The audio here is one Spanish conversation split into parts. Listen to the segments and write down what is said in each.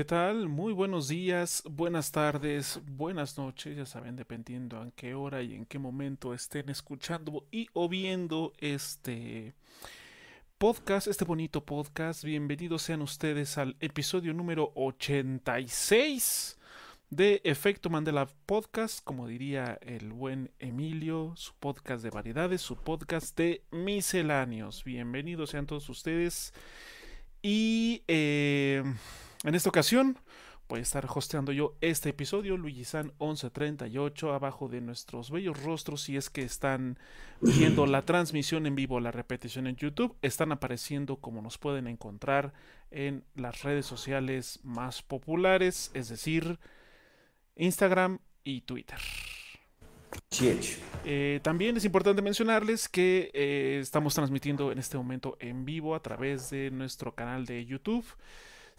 ¿Qué tal? Muy buenos días, buenas tardes, buenas noches, ya saben, dependiendo en qué hora y en qué momento estén escuchando y o viendo este podcast, este bonito podcast. Bienvenidos sean ustedes al episodio número 86 de Efecto Mandela Podcast, como diría el buen Emilio, su podcast de variedades, su podcast de misceláneos. Bienvenidos sean todos ustedes. Y eh, en esta ocasión voy a estar hosteando yo este episodio, Luigi San 1138, abajo de nuestros bellos rostros. Si es que están viendo la transmisión en vivo, la repetición en YouTube, están apareciendo como nos pueden encontrar en las redes sociales más populares, es decir, Instagram y Twitter. Eh, también es importante mencionarles que eh, estamos transmitiendo en este momento en vivo a través de nuestro canal de YouTube.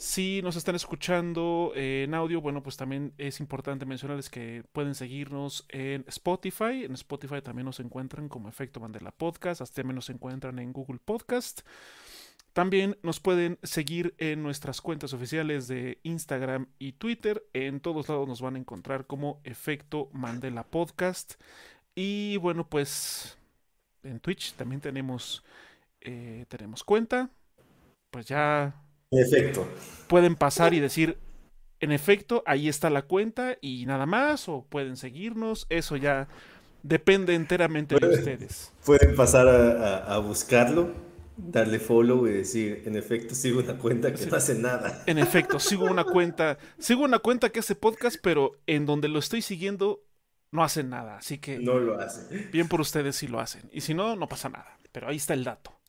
Si nos están escuchando eh, en audio, bueno, pues también es importante mencionarles que pueden seguirnos en Spotify. En Spotify también nos encuentran como Efecto Mandela Podcast. Hasta también nos encuentran en Google Podcast. También nos pueden seguir en nuestras cuentas oficiales de Instagram y Twitter. En todos lados nos van a encontrar como Efecto Mandela Podcast. Y bueno, pues en Twitch también tenemos, eh, tenemos cuenta. Pues ya. Efecto. Pueden pasar y decir, en efecto, ahí está la cuenta y nada más. O pueden seguirnos. Eso ya depende enteramente de ustedes. Pueden pasar a buscarlo darle follow y decir, en efecto, sigo una cuenta que no hace nada. En efecto, sigo una cuenta, sigo una cuenta que hace podcast, pero en donde lo estoy siguiendo no hace nada. Así que. No lo hace. Bien por ustedes si lo hacen. Y si no, no pasa nada. Pero ahí está el dato.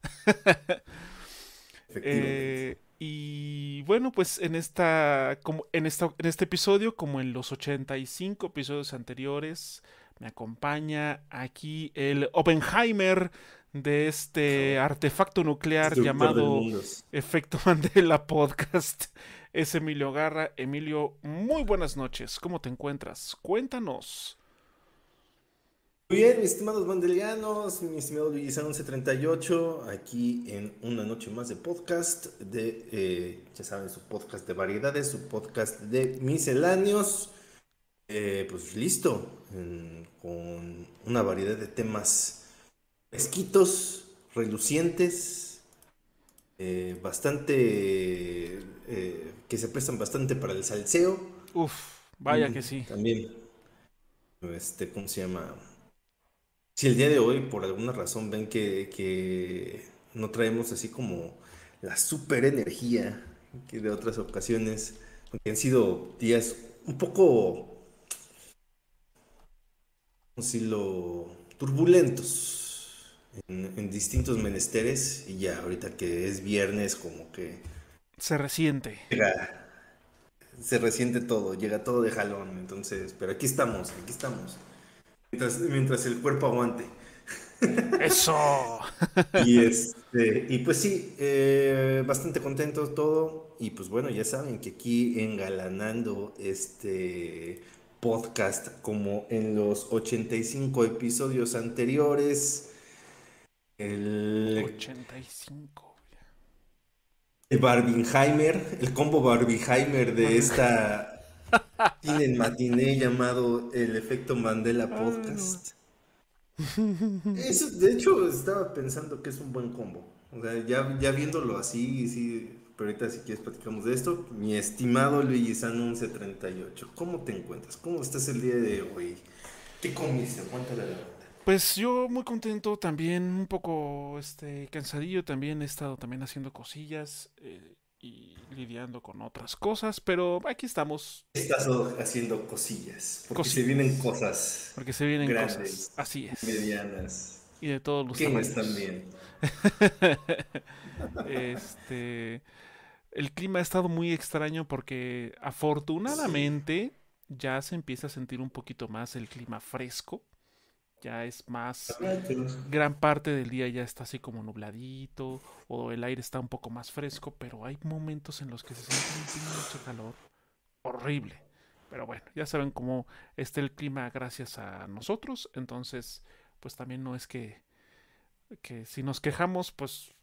eh, y bueno, pues en esta, como en esta, en este episodio, como en los 85 episodios anteriores, me acompaña aquí el Oppenheimer de este artefacto nuclear llamado Efecto Mandela Podcast. Es Emilio Garra. Emilio, muy buenas noches. ¿Cómo te encuentras? Cuéntanos. Muy bien, mis estimados mandelianos, mi estimado Luis 1138, aquí en una noche más de podcast, de, eh, ya saben, su podcast de variedades, su podcast de misceláneos. Eh, pues listo, con una variedad de temas fresquitos, relucientes, eh, bastante. Que se prestan bastante para el salseo. Uf, vaya que sí. También. Este, ¿cómo se llama? Si el día de hoy, por alguna razón, ven que, que no traemos así como la super energía que de otras ocasiones, porque han sido días un poco, ¿cómo decirlo? turbulentos en, distintos menesteres y ya ahorita que es viernes como que... Se resiente. se resiente todo, llega todo de jalón, entonces, pero aquí estamos, aquí estamos. Mientras, mientras el cuerpo aguante. Eso. y, este, y pues sí, eh, bastante contento todo. Y pues bueno, ya saben que aquí engalanando este podcast como en los 85 episodios anteriores el 85. El Barbenheimer, el combo Barbenheimer de esta tienen matiné llamado el efecto Mandela Podcast. Eso, de hecho, estaba pensando que es un buen combo. O sea, ya, ya viéndolo así, sí, pero ahorita si quieres platicamos de esto. Mi estimado Luigi San 1138, ¿cómo te encuentras? ¿Cómo estás el día de hoy? ¿Qué comiste? Cuéntale la pues yo muy contento también, un poco este cansadillo, también he estado también haciendo cosillas eh, y lidiando con otras cosas, pero aquí estamos. Estás haciendo cosillas, porque se vienen cosas. Porque se vienen cosas, así es. Medianas. Y de todos los tamaños. también. este, el clima ha estado muy extraño porque afortunadamente ya se empieza a sentir un poquito más el clima fresco ya es más, gran parte del día ya está así como nubladito o el aire está un poco más fresco, pero hay momentos en los que se siente pinche calor horrible. Pero bueno, ya saben cómo está el clima gracias a nosotros, entonces pues también no es que, que si nos quejamos pues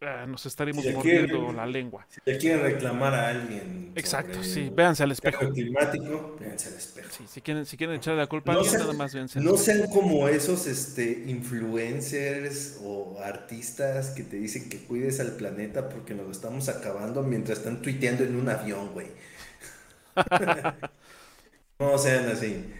ah, nos estaremos mordiendo la lengua. Si le quieren reclamar a alguien. Exacto, sí, véanse al espejo. climático, véanse al espejo. Sí, si quieren, si quieren echarle la culpa a alguien, nada más véanse. No sean como esos este, influencers o artistas que te dicen que cuides al planeta porque nos lo estamos acabando mientras están tuiteando en un avión, güey. no sean así.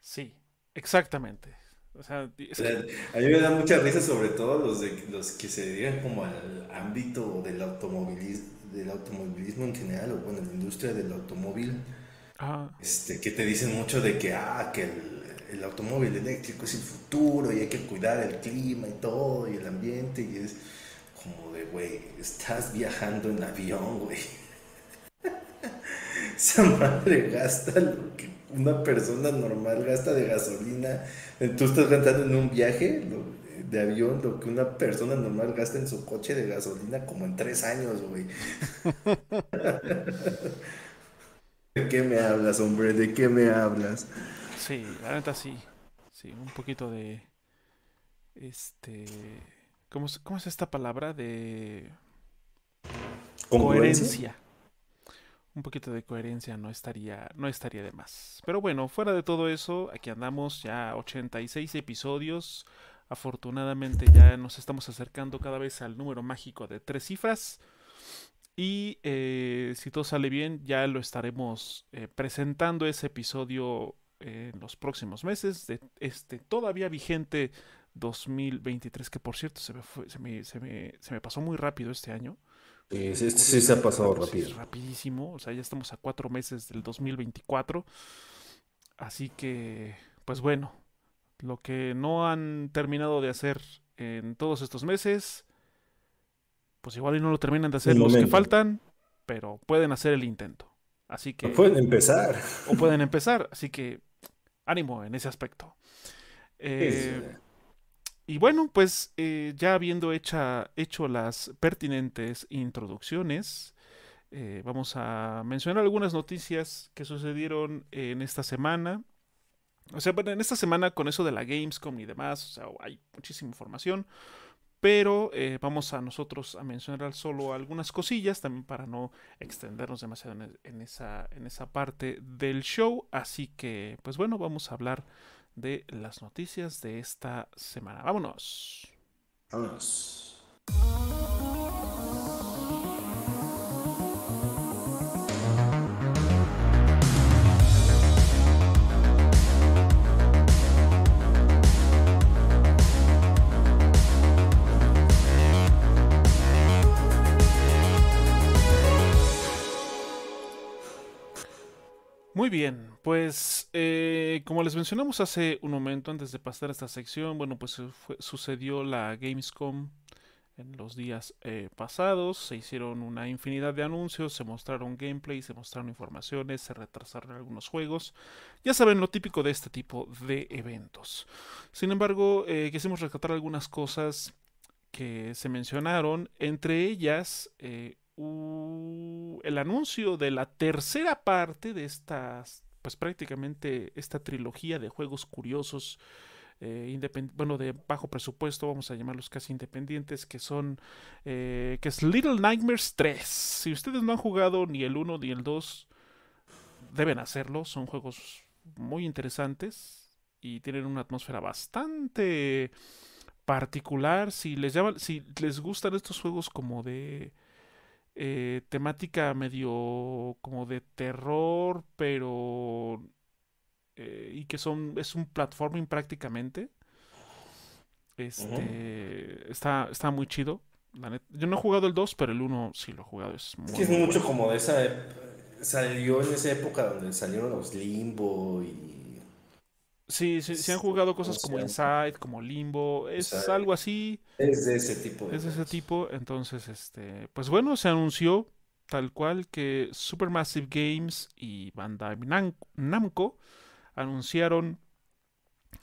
Sí, exactamente. O sea, a mí me da mucha risa sobre todo los, de, los que se dedican como al ámbito del automovilismo, del automovilismo en general, o bueno, la industria del automóvil, este, que te dicen mucho de que, ah, que el, el, automóvil eléctrico es el futuro y hay que cuidar el clima y todo, y el ambiente, y es como de, güey, estás viajando en avión, güey. Esa madre gasta lo que una persona normal gasta de gasolina. Tú estás gastando en un viaje de avión lo que una persona normal gasta en su coche de gasolina como en tres años, güey. ¿De qué me hablas, hombre? ¿De qué me hablas? Sí, la neta sí. Sí, un poquito de. Este. ¿Cómo, cómo es esta palabra? De. Coherencia un poquito de coherencia no estaría, no estaría de más. Pero bueno, fuera de todo eso, aquí andamos ya 86 episodios. Afortunadamente ya nos estamos acercando cada vez al número mágico de tres cifras. Y eh, si todo sale bien, ya lo estaremos eh, presentando ese episodio en los próximos meses de este todavía vigente 2023, que por cierto se me, se me, se me pasó muy rápido este año. Sí, sí, se ha pasado rápido. rapidísimo, o sea, ya estamos a cuatro meses del 2024. Así que, pues bueno, lo que no han terminado de hacer en todos estos meses, pues igual y no lo terminan de hacer los que faltan, pero pueden hacer el intento. Así que... O pueden empezar. O pueden empezar, así que ánimo en ese aspecto. Eh, y bueno, pues eh, ya habiendo hecha, hecho las pertinentes introducciones, eh, vamos a mencionar algunas noticias que sucedieron en esta semana. O sea, bueno, en esta semana con eso de la Gamescom y demás, o sea, hay muchísima información. Pero eh, vamos a nosotros a mencionar solo algunas cosillas, también para no extendernos demasiado en, esa, en esa parte del show. Así que, pues bueno, vamos a hablar de las noticias de esta semana. Vámonos. Vámonos. Muy bien, pues eh, como les mencionamos hace un momento antes de pasar a esta sección, bueno, pues sucedió la Gamescom en los días eh, pasados, se hicieron una infinidad de anuncios, se mostraron gameplay, se mostraron informaciones, se retrasaron algunos juegos, ya saben lo típico de este tipo de eventos. Sin embargo, eh, quisimos rescatar algunas cosas que se mencionaron, entre ellas el anuncio de la tercera parte de estas, pues prácticamente esta trilogía de juegos curiosos, eh, bueno, de bajo presupuesto, vamos a llamarlos casi independientes, que son, eh, que es Little Nightmares 3. Si ustedes no han jugado ni el 1 ni el 2, deben hacerlo, son juegos muy interesantes y tienen una atmósfera bastante particular. Si les, si les gustan estos juegos como de eh, temática medio como de terror, pero... Eh, y que son es un platforming prácticamente. Este está, está muy chido. Yo no he jugado el 2, pero el 1 sí lo he jugado. Es, muy, es mucho como de esa. Salió en esa época donde salieron los Limbo y Sí, sí, se han jugado cosas como Inside, como Limbo, es algo así. Es de ese tipo. es de ese tipo, entonces, este, pues bueno, se anunció tal cual que Supermassive Games y Bandai Namco anunciaron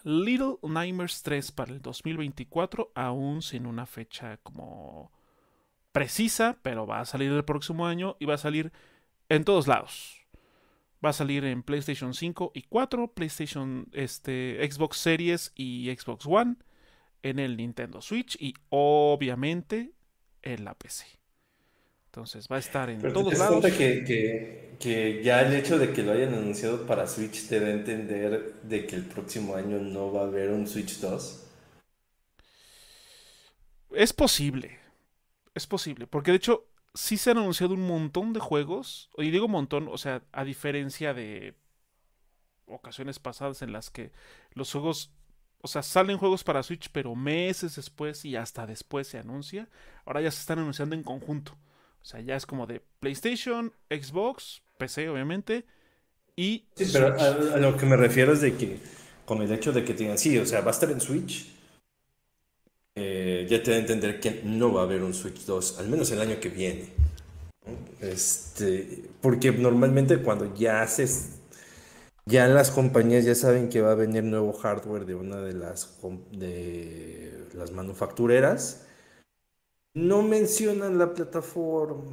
Little Nightmares 3 para el 2024, aún sin una fecha como precisa, pero va a salir el próximo año y va a salir en todos lados. Va a salir en PlayStation 5 y 4, PlayStation, este, Xbox Series y Xbox One, en el Nintendo Switch y obviamente en la PC. Entonces va a estar en Pero todos te lados. que, que ya el hecho de que lo hayan anunciado para Switch te da a entender de que el próximo año no va a haber un Switch 2. Es posible. Es posible. Porque de hecho, sí se han anunciado un montón de juegos. Y digo montón, o sea, a diferencia de ocasiones pasadas en las que los juegos. O sea, salen juegos para Switch, pero meses después y hasta después se anuncia. Ahora ya se están anunciando en conjunto. O sea, ya es como de PlayStation, Xbox, PC, obviamente. Y Sí, pero a lo que me refiero es de que con el hecho de que tengan, sí, o sea, va a estar en Switch, eh, ya te da a entender que no va a haber un Switch 2, al menos el año que viene. Este, porque normalmente cuando ya haces, ya las compañías ya saben que va a venir nuevo hardware de una de las, de las manufactureras, no mencionan la plataforma.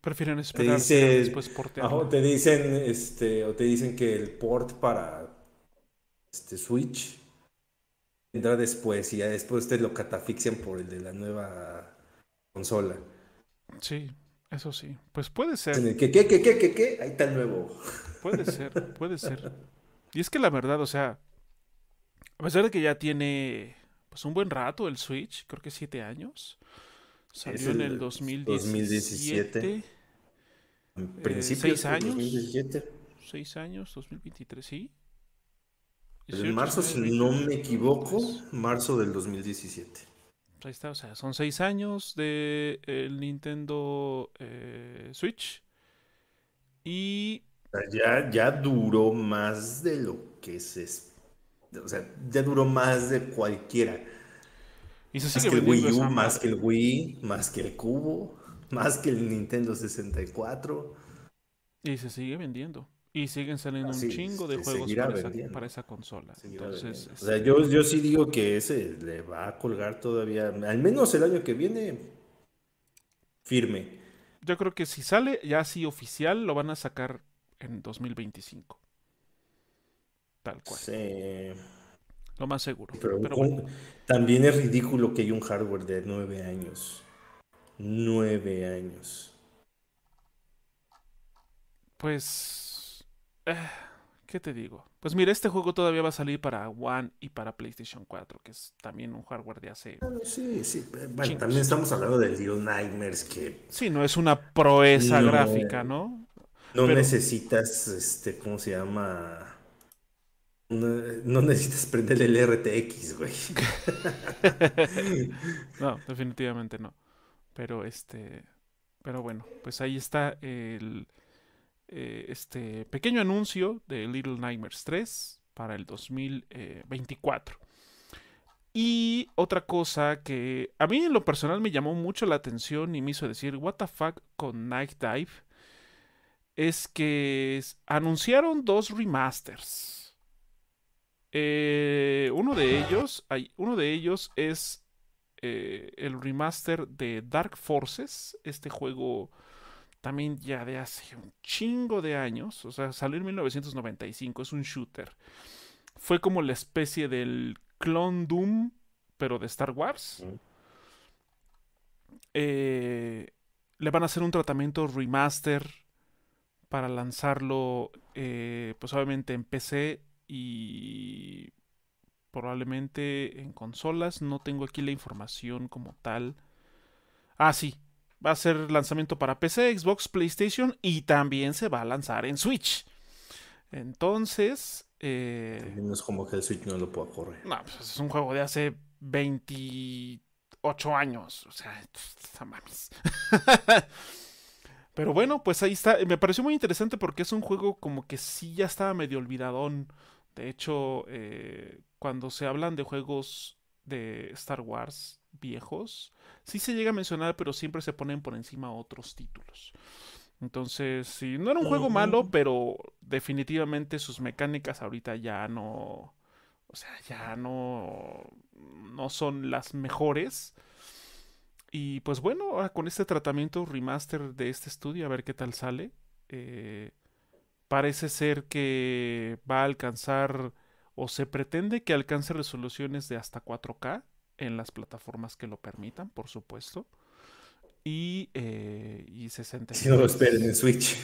Prefieren a dicen, después portearla. ajá, te dicen, este, o te dicen que el port para este Switch vendrá después y ya después te lo catafixian por el de la nueva consola. Sí, eso sí. Pues puede En ser, el que, ¿qué, qué, qué, qué, qué? Ahí está el nuevo. puede ser, puede ser. Y es que la verdad, o sea, a pesar de que ya tiene pues un buen rato el Switch, creo que siete años. Salió en el 2017. 2017, En Eh, principios ¿seis años? 2017. seis años, 2023, sí. En 18, marzo, si 19, no 20, me equivoco, 23. marzo del 2017. Pues ahí está, o sea, son seis años de el Nintendo eh, Switch. Y ya, ya duró más de lo que se... es- O sea, ya duró más de cualquiera. Y se Más que el Wii U, más madre. que el Wii, más que el Cubo, más que el Nintendo 64. Y se sigue vendiendo. Y siguen saliendo un chingo de juegos para esa, vendiendo. para esa consola. Seguirá Entonces, vendiendo. O sea, este, yo, yo sí digo que ese le va a colgar todavía, al menos el año que viene, firme. yo creo que si sale ya así oficial, lo van a sacar en 2025. Tal cual. Sí. Lo más seguro. Pero Pero un- bueno, también es ridículo que hay un hardware de nueve años. Nueve años. pues... ¿Qué te digo? Pues mira, este juego todavía va a salir para One y para PlayStation 4, que es también un hardware de hace... Bueno, sí, sí. Bueno, Chingos. también estamos hablando de Little Nightmares que Sí, no es una proeza No. gráfica, ¿no? no Pero- necesitas, este, ¿cómo se llama? No, no necesitas prender el RTX, güey. No, definitivamente no. Pero este, pero bueno, pues ahí está el eh, este pequeño anuncio de Little Nightmares 3 para el 2024. Y otra cosa que a mí en lo personal me llamó mucho la atención y me hizo decir, what the fuck con Night Dive, es que anunciaron dos remasters. Eh, uno de ellos, hay, uno de ellos es eh, el remaster de Dark Forces, este juego también ya de hace un chingo de años, o sea, salió en 1995, es un shooter. Fue como la especie del clon Doom, pero de Star Wars. Eh, le van a hacer un tratamiento remaster para lanzarlo, eh, pues obviamente en PC y probablemente en consolas. No tengo aquí la información como tal. Ah, sí. Va a ser lanzamiento para PC, Xbox, PlayStation y también se va a lanzar en Switch. Entonces, eh, No es como que el Switch no lo pueda correr. no, pues es un juego de hace 28 años. O sea, mames. Pero bueno, pues ahí está. Me pareció muy interesante porque es un juego como que sí ya estaba medio olvidadón. De hecho, eh, cuando se hablan de juegos de Star Wars viejos, sí se llega a mencionar, pero siempre se ponen por encima otros títulos. Entonces, sí, no era un juego malo, pero definitivamente sus mecánicas ahorita ya no. O sea, ya no. No son las mejores. Y pues bueno, ahora con este tratamiento remaster de este estudio, a ver qué tal sale. Eh, parece ser que va a alcanzar, o se pretende que alcance resoluciones de hasta 4K en las plataformas que lo permitan, por supuesto. Y, eh, y 60 Si no lo esperen en Switch.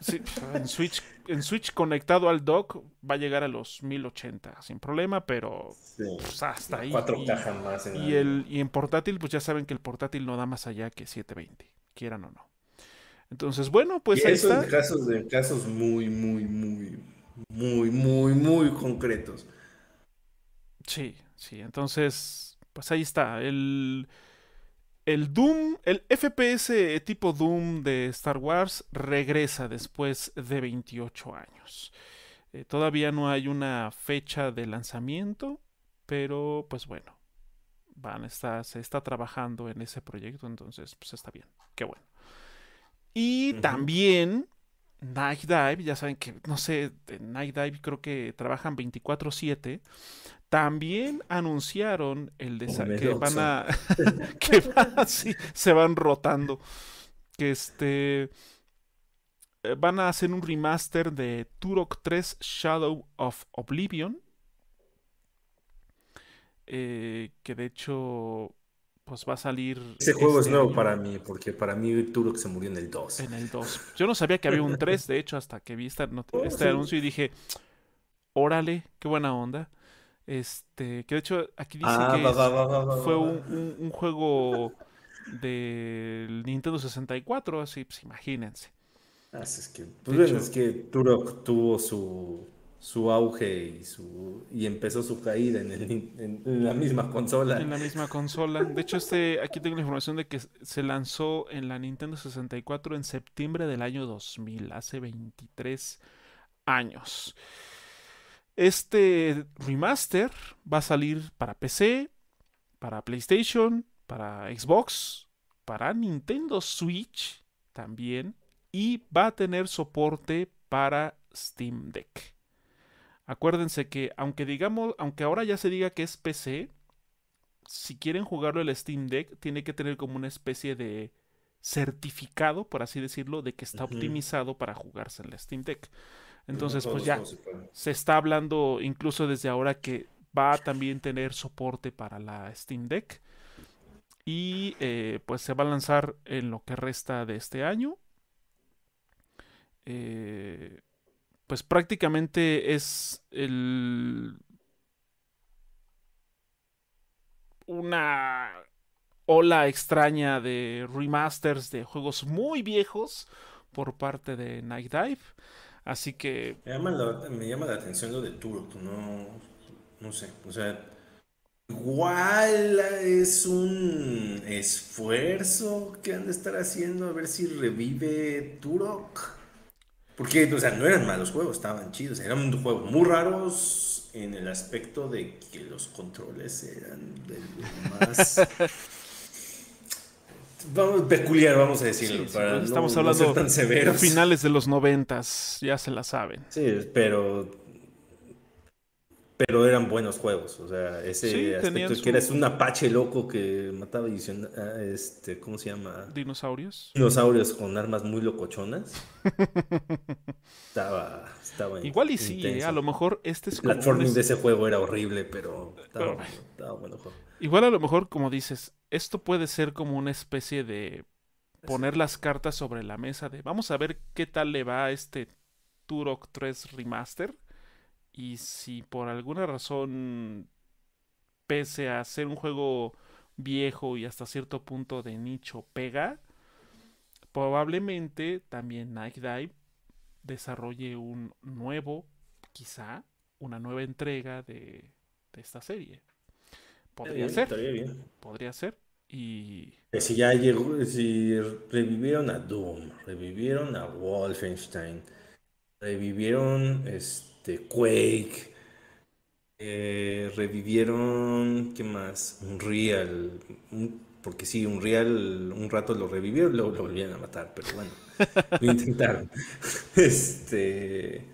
Sí, en Switch, en Switch conectado al dock va a llegar a los 1080 sin problema, pero pues, hasta ahí. Cuatro cajas más. En y, el, y en portátil, pues ya saben que el portátil no da más allá que 720, quieran o no. Entonces, bueno, pues ahí está. En casos, de casos muy, muy, muy, muy, muy, muy concretos. Sí, sí. Entonces, pues ahí está. El el Doom, el FPS tipo Doom de Star Wars regresa después de 28 años. Eh, todavía no hay una fecha de lanzamiento, pero pues bueno, van, está, se está trabajando en ese proyecto, entonces pues está bien, qué bueno. Y también Night Dive, ya saben que, no sé, Night Dive creo que trabajan 24/7 también anunciaron el que van a que se van rotando. Que este eh, van a hacer un remaster de Turok 3 Shadow of Oblivion. Eh, que de hecho pues va a salir ese juego es este nuevo para mí porque para mí Turok se murió en el 2 en el 2 yo no sabía que había un 3 de hecho hasta que vi oh, este anuncio y dije órale qué buena onda este, que de hecho aquí dice ah, que fue un, juego del Nintendo 64, así pues imagínense. Ah, es que, pues, es que Turok tuvo su, su auge y su y empezó su caída en, en, la misma consola. En la misma consola. De hecho, este, aquí tengo la información de que se lanzó en la Nintendo 64 en septiembre del año 2000, hace 23 años. Este remaster va a salir para PC, para PlayStation, para Xbox, para Nintendo Switch también y va a tener soporte para Steam Deck. Acuérdense que aunque digamos, aunque ahora ya se diga que es PC, si quieren jugarlo el Steam Deck tiene que tener como una especie de certificado, por así decirlo, de que está optimizado para jugarse en el Steam Deck. Entonces, pues ya se está hablando incluso desde ahora que va a también tener soporte para la Steam Deck. Y eh, pues se va a lanzar en lo que resta de este año. Eh, pues prácticamente es el una ola extraña de remasters de juegos muy viejos por parte de Night Dive. Así que... Me llama la, me llama la atención lo de Turok, no, no sé, o sea, igual es un esfuerzo que han de estar haciendo a ver si revive Turok. Porque, o sea, no eran malos juegos, estaban chidos, eran juegos muy raros en el aspecto de que los controles eran de lo más... vamos, peculiar, vamos a decirlo. estamos hablando de finales de los noventas, ya se la saben. Sí, pero pero eran buenos juegos, o sea, ese aspecto que eras un apache loco que mataba ah, este, ¿cómo se llama? Dinosaurios. Dinosaurios con armas muy locochonas. estaba, estaba Igual y sí, ¿eh? a lo mejor este es como... El platforming de ese juego era horrible, pero estaba, estaba bueno juego. Igual a lo mejor, como dices, esto puede ser como una especie de poner las cartas sobre la mesa de vamos a ver qué tal le va a este Turok 3 Remaster y si por alguna razón pese a ser un juego viejo y hasta cierto punto de nicho pega, probablemente también Night Dive desarrolle un nuevo, quizá, una nueva entrega de, de esta serie. Podría ser. Podría ser. Y. Si ya llegó, si revivieron a Doom, revivieron a Wolfenstein, revivieron este Quake, eh, revivieron, ¿qué más? Unreal, porque sí, Unreal un rato lo revivieron, luego lo volvieron a matar, pero bueno, lo intentaron. este,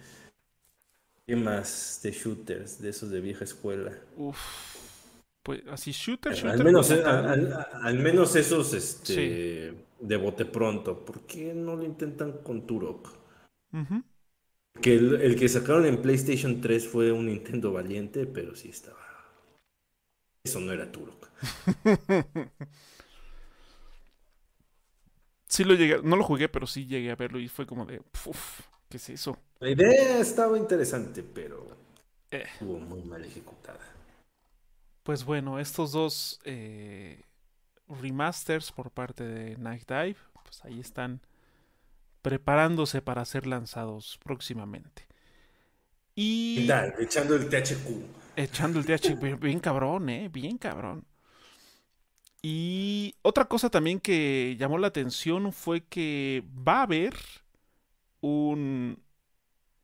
¿qué más de shooters, de esos de vieja escuela? Uf. Pues así, shooter, shooter. Al menos, al, menos esos este, de bote pronto. ¿Por qué no lo intentan con Turok? Que el, que sacaron en PlayStation 3 fue un Nintendo valiente, pero sí estaba. Eso no era Turok. sí lo llegué, no lo jugué, pero sí llegué a verlo y fue como de, ¿qué es eso? La idea estaba interesante, pero eh. estuvo muy mal ejecutada. Pues bueno, estos dos eh, remasters por parte de Night Dive, pues ahí están preparándose para ser lanzados próximamente. Y... echando el THQ. Echando el THQ, bien cabrón, ¿eh? Bien cabrón. Y otra cosa también que llamó la atención fue que va a haber un,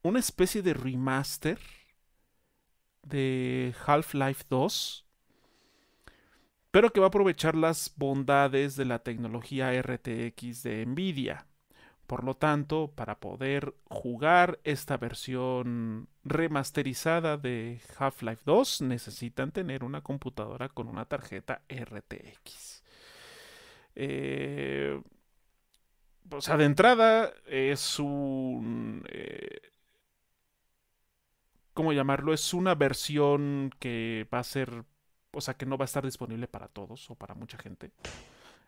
una especie de remaster de Half-Life 2, pero que va a aprovechar las bondades de la tecnología RTX de Nvidia. Por lo tanto, para poder jugar esta versión remasterizada de Half-Life 2, necesitan tener una computadora con una tarjeta RTX. Eh, o sea, de entrada es un... Eh, ¿Cómo llamarlo? Es una versión que va a ser... O sea, que no va a estar disponible para todos o para mucha gente.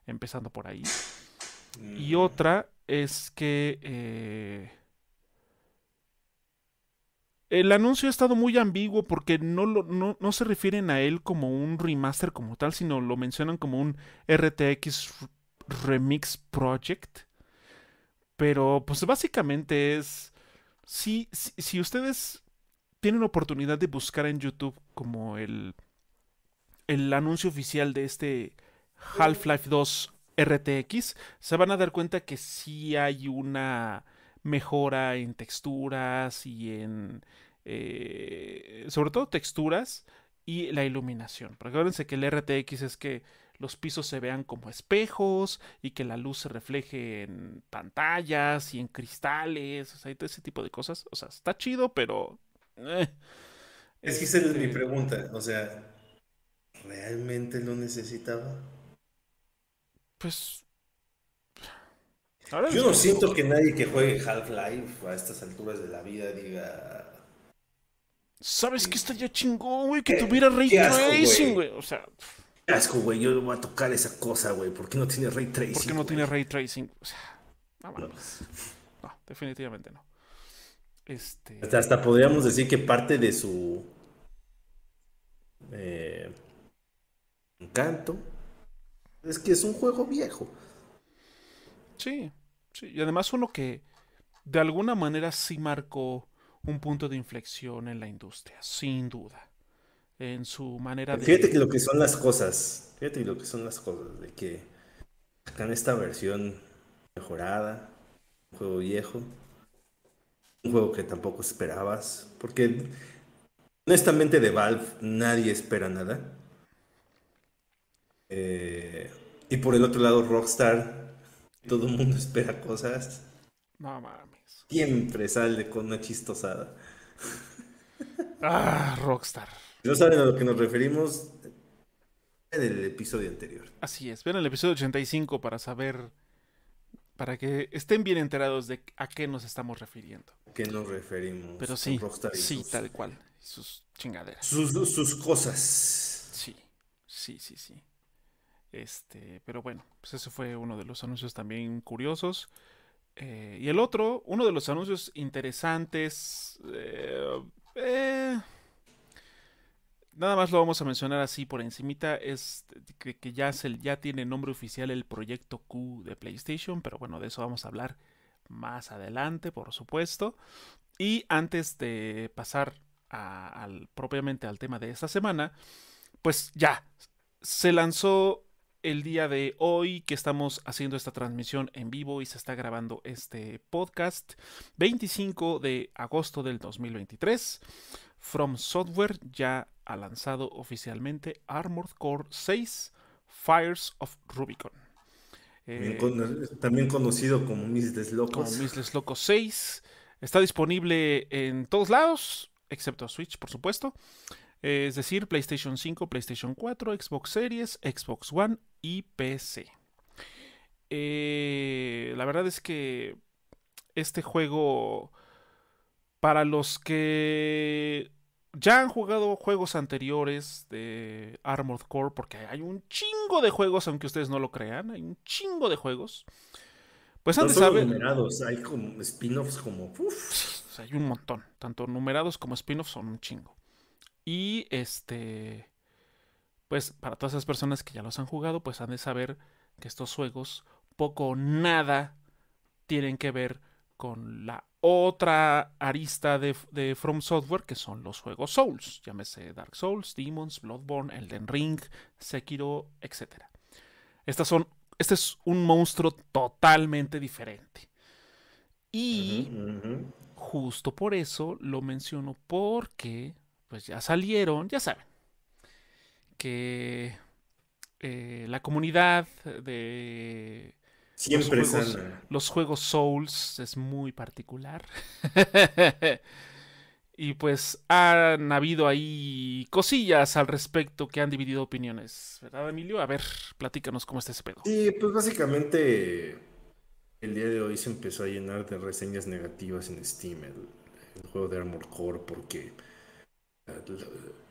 Empezando por ahí. Y otra es que eh, el anuncio ha estado muy ambiguo porque no, no, se refieren a él como un remaster como tal, sino lo mencionan como un RTX Remix Project. Pero pues básicamente es... Si, si, si ustedes tienen oportunidad de buscar en YouTube como el, el anuncio oficial de este Half-Life 2 RTX, se van a dar cuenta que sí hay una mejora en texturas y en... Eh, sobre todo texturas y la iluminación. Porque acuérdense que el RTX es que los pisos se vean como espejos y que la luz se refleje en pantallas y en cristales, o sea, todo ese tipo de cosas. O sea, está chido, pero... Eh, es que esa es mi este pregunta, o sea, ¿realmente lo necesitaba? Pues... Yo no siento que nadie que juegue Half-Life a estas alturas de la vida diga... ¿Sabes qué estaría chingón, güey? Que tuviera Ray Tracing, güey. O sea... Qué asco, güey. Yo voy a tocar esa cosa, güey. ¿Por qué no tiene Ray Tracing? ¿Por qué no tiene Ray Tracing? O sea... No, no, definitivamente no. Este... Hasta, hasta podríamos decir que parte de su... Eh, encanto es que es un juego viejo. Sí, sí. Y además uno que de alguna manera sí marcó un punto de inflexión en la industria, sin duda. En su manera de. Fíjate que lo que son las cosas. Fíjate lo que son las cosas. De que en esta versión mejorada, un juego viejo, un juego que tampoco esperabas. Porque honestamente de Valve nadie espera nada. Eh, y por el otro lado, Rockstar, todo el mundo espera cosas. No mames. Siempre sale con una chistosada. Ah, Rockstar. Si no saben a lo que nos referimos, en el episodio anterior. Así es, ven el episodio 85 para saber, para que estén bien enterados de a qué nos estamos refiriendo. ¿A qué nos referimos? Pero sí, sí, tal cual. Sus chingaderas. Sus, sus cosas. Sí, sí, sí, sí. Este, pero bueno, pues ese fue uno de los anuncios también curiosos. Eh, y el otro, uno de los anuncios interesantes, eh, eh, nada más lo vamos a mencionar así por encimita, es que, que ya, se, ya tiene nombre oficial el proyecto Q de PlayStation, pero bueno, de eso vamos a hablar más adelante, por supuesto. Y antes de pasar al, propiamente al tema de esta semana, pues ya, se lanzó el día de hoy que estamos haciendo esta transmisión en vivo y se está grabando este podcast, 25 de agosto del 2023, From Software ya ha lanzado oficialmente Armored Core 6 Fires of Rubicon. Eh, también conocido como Misles Locos. Como Misles Locos 6. Está disponible en todos lados, excepto Switch, por supuesto es decir, PlayStation 5, PlayStation 4, Xbox Series, Xbox One y PC. Eh, la verdad es que este juego, para los que ya han jugado juegos anteriores de Armored Core, porque hay un chingo de juegos, aunque ustedes no lo crean, hay un chingo de juegos. Pues antes no numerados, hay como spin-offs como... hay un montón, tanto numerados como spin-offs son un chingo. Y este, pues para todas esas personas que ya los han jugado, pues han de saber que estos juegos poco o nada tienen que ver con la otra arista de, From Software que son los juegos Souls, llámese Dark Souls, Demons, Bloodborne, Elden Ring, Sekiro, etc. Estas son, este es un monstruo totalmente diferente. Y justo por eso lo menciono porque pues ya salieron, ya saben, que eh, la comunidad de Siempre los juegos, los juegos Souls es muy particular. y pues han habido ahí cosillas al respecto que han dividido opiniones, ¿verdad, Emilio? A ver, platícanos cómo está ese pedo. Sí, pues básicamente el día de hoy se empezó a llenar de reseñas negativas en Steam el, el juego de Armor Core porque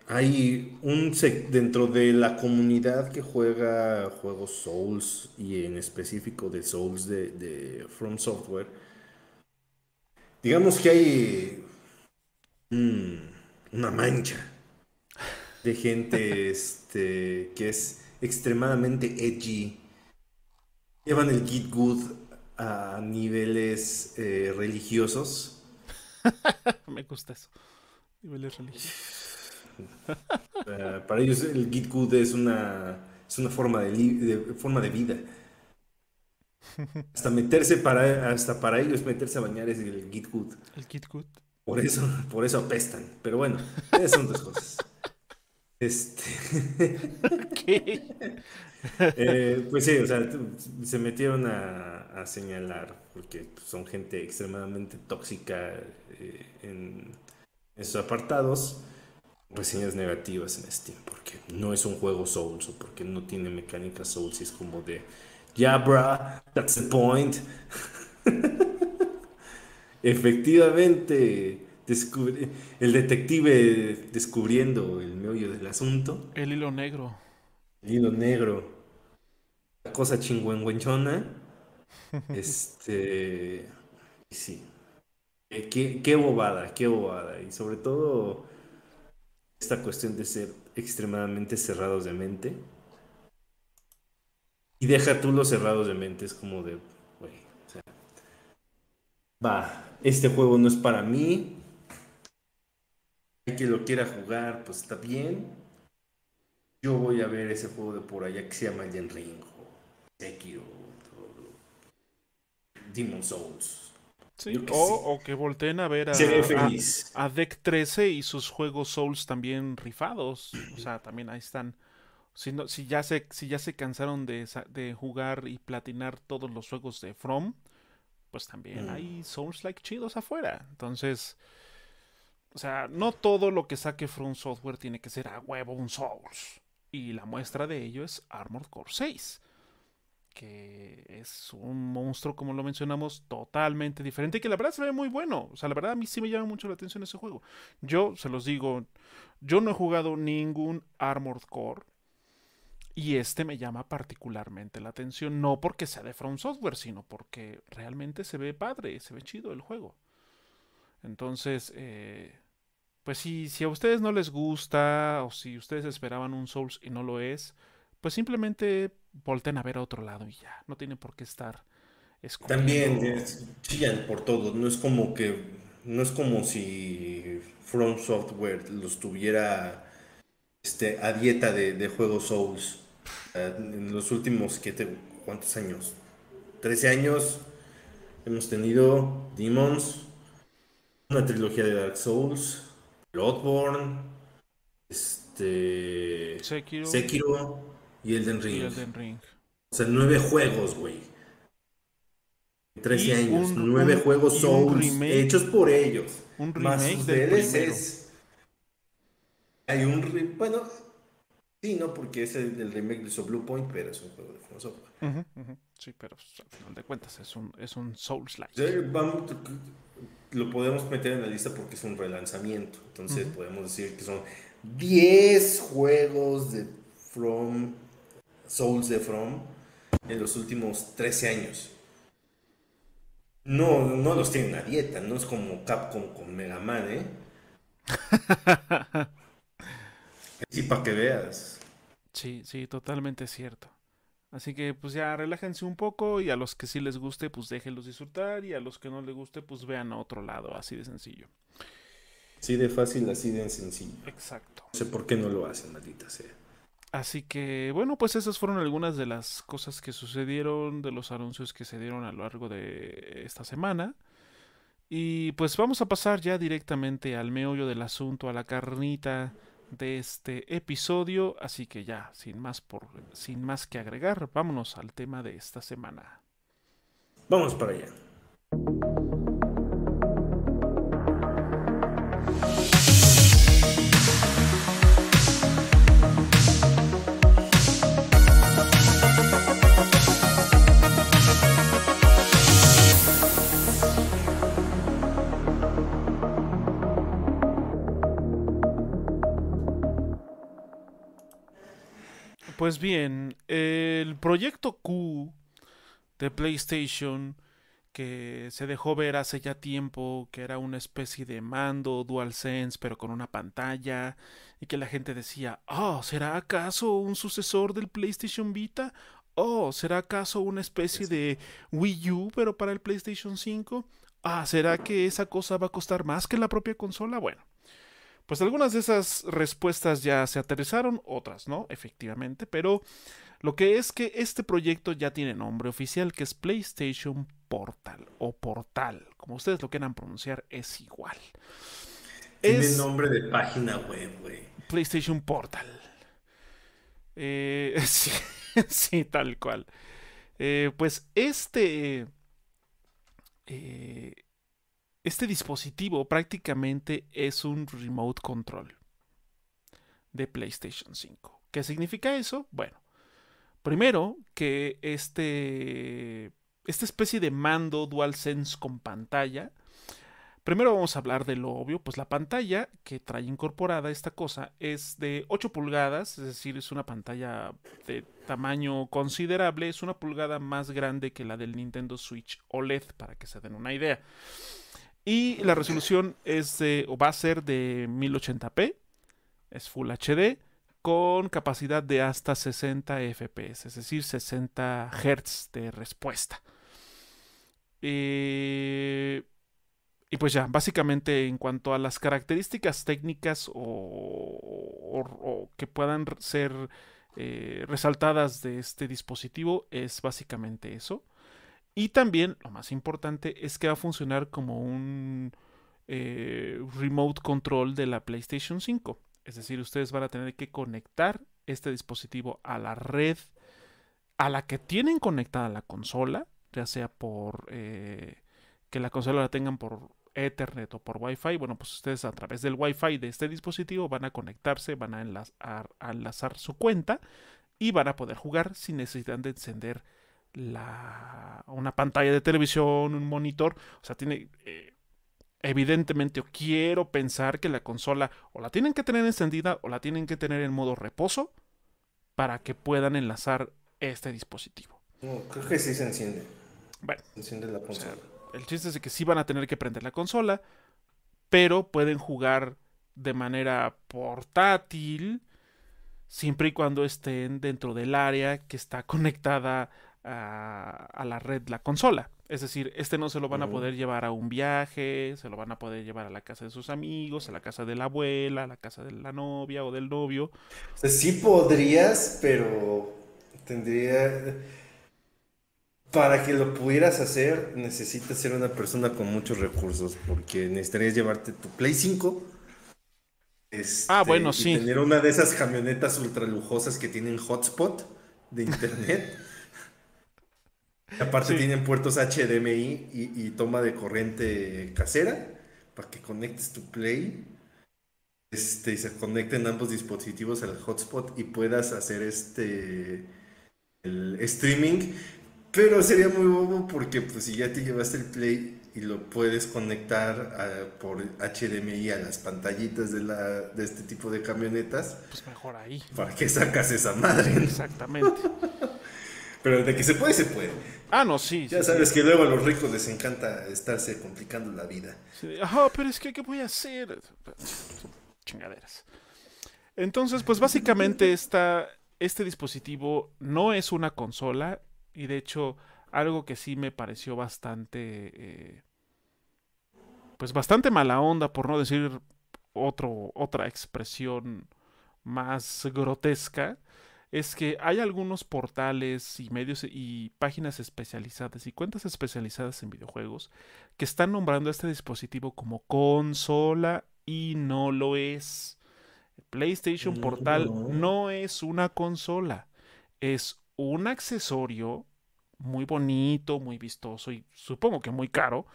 hay un dentro de la comunidad que juega juegos Souls y en específico de Souls de, From Software. Digamos que hay una mancha de gente este, que es extremadamente edgy. Llevan el Git Good a niveles eh, religiosos. Me gusta eso. Niveles religiosos. Eh, para ellos el Git Good es una, es una forma, de, forma de vida. Hasta meterse para, hasta para ellos meterse a bañar es el Git Good. El Git Good. Por eso, por eso apestan. Pero bueno, esas son dos cosas. Este. Eh, pues sí, o sea, se metieron a, señalar, porque son gente extremadamente tóxica eh, en esos apartados reseñas negativas en Steam porque no es un juego Souls o porque no tiene mecánica Souls y es como de ya bra that's the point efectivamente el detective descubriendo el meollo del asunto. El hilo negro. El hilo negro. La cosa chingüengüenchona. Este sí qué, qué bobada qué bobada y sobre todo esta cuestión de ser extremadamente cerrados de mente. Y deja tú los cerrados de mente, es como de, güey, o sea, va, este juego no es para mí. Hay que lo quiera jugar, pues está bien. Yo voy a ver ese juego de por allá que se llama Elden Ring, Sekiro, Demon Souls o, que volteen a ver a, a, Deck 13 y sus juegos Souls también rifados. O sea, también ahí están. Si, si, ya, se, si ya se cansaron de, de, jugar y platinar todos los juegos de From, pues también mm. hay Souls like chidos afuera. Entonces, o sea, no todo lo que saque From Software tiene que ser a huevo un Souls. Y la muestra de ello es Armored Core 6 que es un monstruo, como lo mencionamos, totalmente diferente y que la verdad se ve muy bueno. O sea, la verdad a mí sí me llama mucho la atención ese juego. Yo se los digo, yo no he jugado ningún Armored Core y este me llama particularmente la atención, no porque sea de From Software, sino porque realmente se ve padre, se ve chido el juego. Entonces, eh, pues si, si a ustedes no les gusta o si ustedes esperaban un Souls y no lo es, pues simplemente volten a ver a otro lado y ya, no tienen por qué estar También chillan por todo, no es como que, no es como si From Software los tuviera este, a dieta de, juegos Souls. En los últimos, ¿cuántos años? 13 años hemos tenido Demons, una trilogía de Dark Souls, Bloodborne, este, Sekiro y Elden Ring. Ring. O sea, nueve juegos, güey. 13 años, nueve juegos Souls hechos por ellos. Un remake más sus DLCs. Hay un bueno, sí, no, porque es el, remake de Blue Point, pero es un juego de From Sí, pero pues, al final de cuentas es un, es un Souls-like. lo podemos meter en la lista porque es un relanzamiento. Entonces podemos decir que son 10 juegos de From, Souls de From, en los últimos 13 años. No, no los tienen a dieta, no es como Capcom con Mega Man, ¿eh? sí, para que veas. Sí, sí, totalmente cierto. Así que pues ya relájense un poco y a los que sí les guste pues déjenlos disfrutar y a los que no les guste pues vean a otro lado, así de sencillo. Sí, de fácil, así de sencillo. Exacto. No sé por qué no lo hacen, maldita sea. Así que, bueno, pues esas fueron algunas de las cosas que sucedieron, de los anuncios que se dieron a lo largo de esta semana. Y pues vamos a pasar ya directamente al meollo del asunto, a la carnita de este episodio. Así que ya, sin más, por, sin más que agregar, vámonos al tema de esta semana. Vamos para allá. Pues bien, el proyecto Q de PlayStation que se dejó ver hace ya tiempo que era una especie de mando DualSense pero con una pantalla y que la gente decía, oh, ¿será acaso un sucesor del PlayStation Vita? Oh, ¿será acaso una especie de Wii U pero para el PlayStation 5? Ah, ¿será que esa cosa va a costar más que la propia consola? Bueno, pues algunas de esas respuestas ya se aterrizaron, otras no, efectivamente, pero lo que es que este proyecto ya tiene nombre oficial, que es PlayStation Portal o Portal, como ustedes lo quieran pronunciar, es igual. Tiene nombre de página web, güey. PlayStation Portal. Eh, sí, tal cual. Eh, pues este... Eh, este dispositivo prácticamente es un remote control de PlayStation 5. ¿Qué significa eso? Bueno, primero que este, esta especie de mando DualSense con pantalla, primero vamos a hablar de lo obvio, pues la pantalla que trae incorporada esta cosa es de 8 pulgadas, es decir, es una pantalla de tamaño considerable, es una pulgada más grande que la del Nintendo Switch OLED, para que se den una idea. Y la resolución es de, o va a ser de 1080p, es Full HD, con capacidad de hasta 60 FPS, es decir, 60 Hz de respuesta. Eh, y pues ya, básicamente en cuanto a las características técnicas o, que puedan ser eh, resaltadas de este dispositivo, es básicamente eso. Y también, lo más importante, es que va a funcionar como un eh, remote control de la PlayStation 5. Es decir, ustedes van a tener que conectar este dispositivo a la red a la que tienen conectada la consola, ya sea por eh, que la consola la tengan por Ethernet o por Wi-Fi. Bueno, pues ustedes a través del Wi-Fi de este dispositivo van a conectarse, van a enlazar, a enlazar su cuenta y van a poder jugar sin necesidad de encender la, una pantalla de televisión, un monitor. O sea, tiene... Eh, evidentemente, o quiero pensar que la consola o la tienen que tener encendida o la tienen que tener en modo reposo para que puedan enlazar este dispositivo. No, creo que sí se enciende. Bueno, se enciende la consola. el chiste es que sí van a tener que prender la consola, pero pueden jugar de manera portátil siempre y cuando estén dentro del área que está conectada a, la red la consola. Es decir, este no se lo van a poder llevar a un viaje, se lo van a poder llevar a la casa de sus amigos, a la casa de la abuela, a la casa de la novia o del novio. O sea, sí podrías, pero tendría... Para que lo pudieras hacer, necesitas ser una persona con muchos recursos, porque necesitarías llevarte tu Play 5. ah, bueno, sí. Tener una de esas camionetas ultra lujosas que tienen hotspot de internet. aparte tienen puertos HDMI y, toma de corriente casera para que conectes tu Play este, y se conecten ambos dispositivos al hotspot y puedas hacer este el streaming. Pero sería muy bobo porque pues si ya te llevaste el Play y lo puedes conectar por HDMI a las pantallitas de, la, de este tipo de camionetas. Pues mejor ahí. ¿Para qué sacas esa madre? Exactamente. Pero de que se puede, se puede. Ah, no, sí. Ya sabes que luego a los ricos les encanta estarse complicando la vida. Ajá, pero es que, ¿qué voy a hacer? Chingaderas. Entonces, pues básicamente esta, este dispositivo no es una consola y de hecho algo que sí me pareció bastante, eh, pues bastante mala onda, por no decir otro, otra expresión más grotesca, es que hay algunos portales y medios y páginas especializadas y cuentas especializadas en videojuegos que están nombrando a este dispositivo como consola y no lo es. PlayStation Portal no es una consola, es un accesorio muy bonito, muy vistoso y supongo que muy caro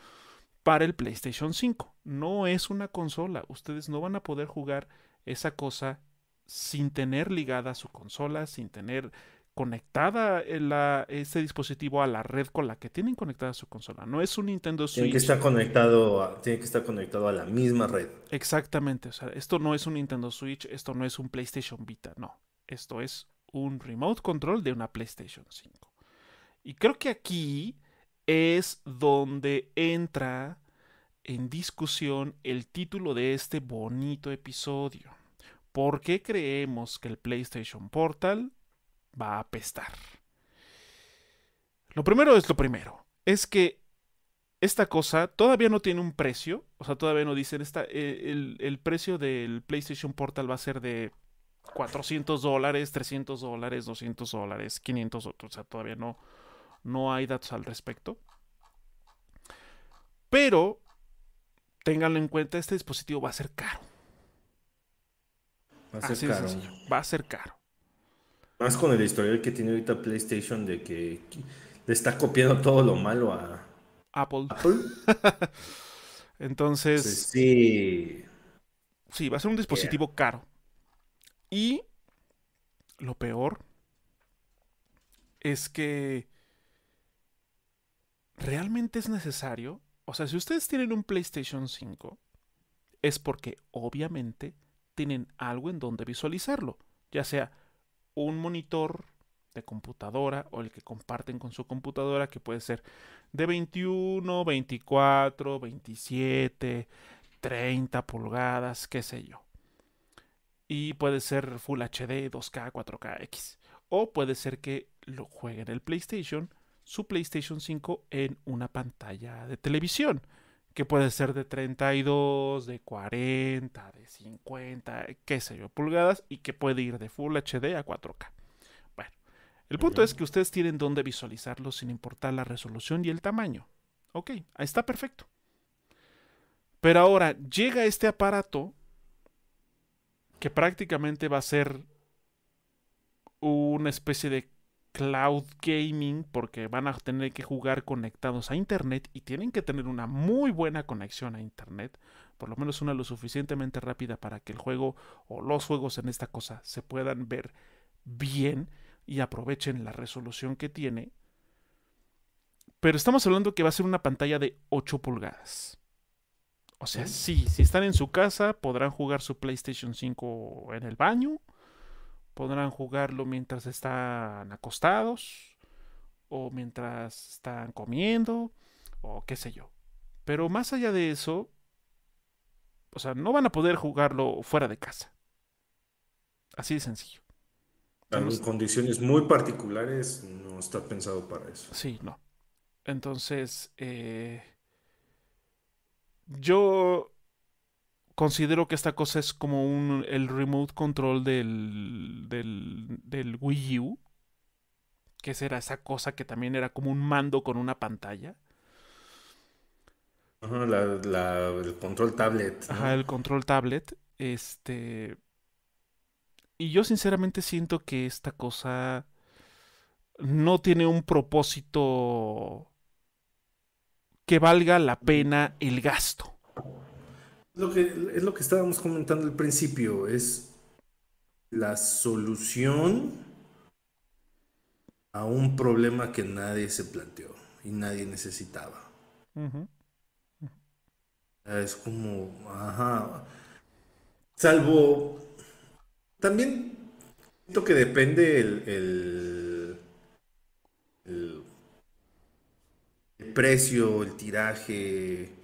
para el PlayStation 5. No es una consola, ustedes no van a poder jugar esa cosa sin tener ligada su consola, sin tener conectada la, este dispositivo a la red con la que tienen conectada su consola. No es un Nintendo Switch. Tiene que estar conectado a, tiene que estar conectado a la misma red. Exactamente. O sea, esto no es un Nintendo Switch, esto no es un PlayStation Vita, no. Esto es un remote control de una PlayStation 5. Y creo que aquí es donde entra en discusión el título de este bonito episodio. ¿Por qué creemos que el PlayStation Portal va a apestar? Lo primero es lo primero. Es que esta cosa todavía no tiene un precio. O sea, todavía no dicen. Esta, eh, el, precio del PlayStation Portal va a ser de 400 dólares, 300 dólares, 200 dólares, 500 O sea, todavía no, no hay datos al respecto. Pero, ténganlo en cuenta, este dispositivo va a ser caro. Va a ser caro. Va a ser caro. Más con el historial que tiene ahorita PlayStation de que le está copiando todo lo malo a Apple. Entonces. sí. Sí, va a ser un dispositivo caro. Y lo peor es que realmente es necesario. O sea, si ustedes tienen un PlayStation 5, es porque obviamente tienen algo en donde visualizarlo, ya sea un monitor de computadora o el que comparten con su computadora, que puede ser de 21, 24, 27, 30 pulgadas, qué sé yo. Y puede ser Full HD, 2K, 4K, X. O puede ser que lo jueguen el PlayStation, su PlayStation 5 en una pantalla de televisión que puede ser de 32, de 40, de 50, qué sé yo, pulgadas, y que puede ir de Full HD a 4K. Bueno, el punto es que ustedes tienen dónde visualizarlo sin importar la resolución y el tamaño. Ok, ahí está perfecto. Pero ahora llega este aparato que prácticamente va a ser una especie de cloud gaming porque van a tener que jugar conectados a internet y tienen que tener una muy buena conexión a internet, por lo menos una lo suficientemente rápida para que el juego o los juegos en esta cosa se puedan ver bien y aprovechen la resolución que tiene. Pero estamos hablando que va a ser una pantalla de 8 pulgadas. O sea, sí, si están en su casa podrán jugar su PlayStation 5 en el baño podrán jugarlo mientras están acostados o mientras están comiendo o qué sé yo. Pero más allá de eso, o sea, no van a poder jugarlo fuera de casa. Así de sencillo. En condiciones muy particulares no está pensado para eso. Sí, no. Entonces, eh, yo considero que esta cosa es como un, el remote control del, del, Wii U. Que será esa cosa que también era como un mando con una pantalla. Ajá, el control tablet. Ajá, el control tablet. Este. Y yo sinceramente siento que esta cosa no tiene un propósito que valga la pena el gasto. Lo que, es lo que estábamos comentando al principio, es la solución a un problema que nadie se planteó y nadie necesitaba. Es como, ajá. Salvo, también siento que depende el, el, el, el precio, el tiraje,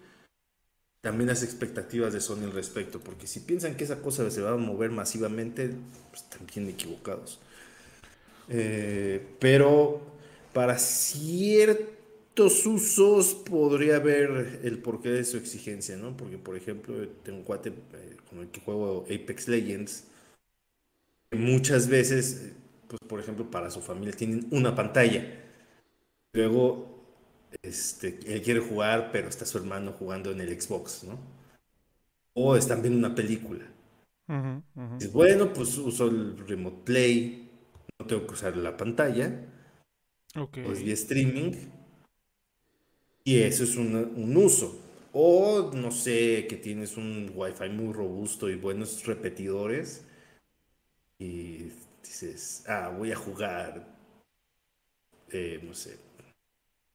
también las expectativas de Sony al respecto, porque si piensan que esa cosa se va a mover masivamente, pues están bien equivocados. Eh, pero para ciertos usos podría haber el porqué de su exigencia, ¿no? Porque, por ejemplo, tengo un cuate eh, con el que juego Apex Legends, que muchas veces, pues, por ejemplo, para su familia tienen una pantalla. Luego, este, él quiere jugar, pero está su hermano jugando en el Xbox, ¿no? O están viendo una película. Dices, bueno, pues uso el Remote Play, no tengo que usar la pantalla, Ok. pues vía streaming, y eso es un uso. O no sé, que tienes un Wi-Fi muy robusto y buenos repetidores, y dices, ah, voy a jugar, eh, no sé,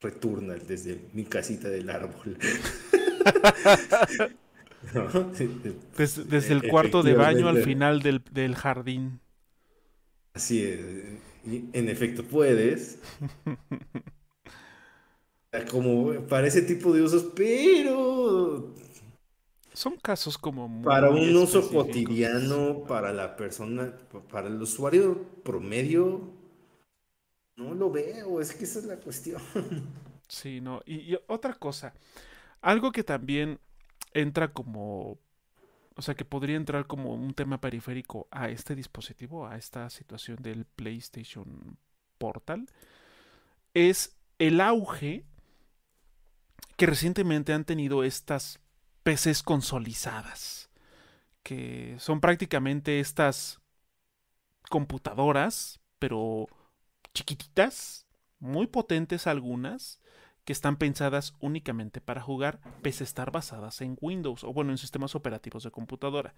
Returnal desde mi casita del árbol. ¿No? Des- desde el cuarto de baño al final del, del jardín. Así es, y en efecto puedes. Como para ese tipo de usos, pero Son casos como muy para un uso cotidiano, para la persona, para el usuario promedio, no lo veo, es que esa es la cuestión. Sí, no. Y, otra cosa, algo que también entra como, o sea, que podría entrar como un tema periférico a este dispositivo, a esta situación del PlayStation Portal, es el auge que recientemente han tenido estas PCs consolizadas, que son prácticamente estas computadoras, pero chiquititas, muy potentes algunas, que están pensadas únicamente para jugar, pese a estar basadas en Windows o bueno, en sistemas operativos de computadora.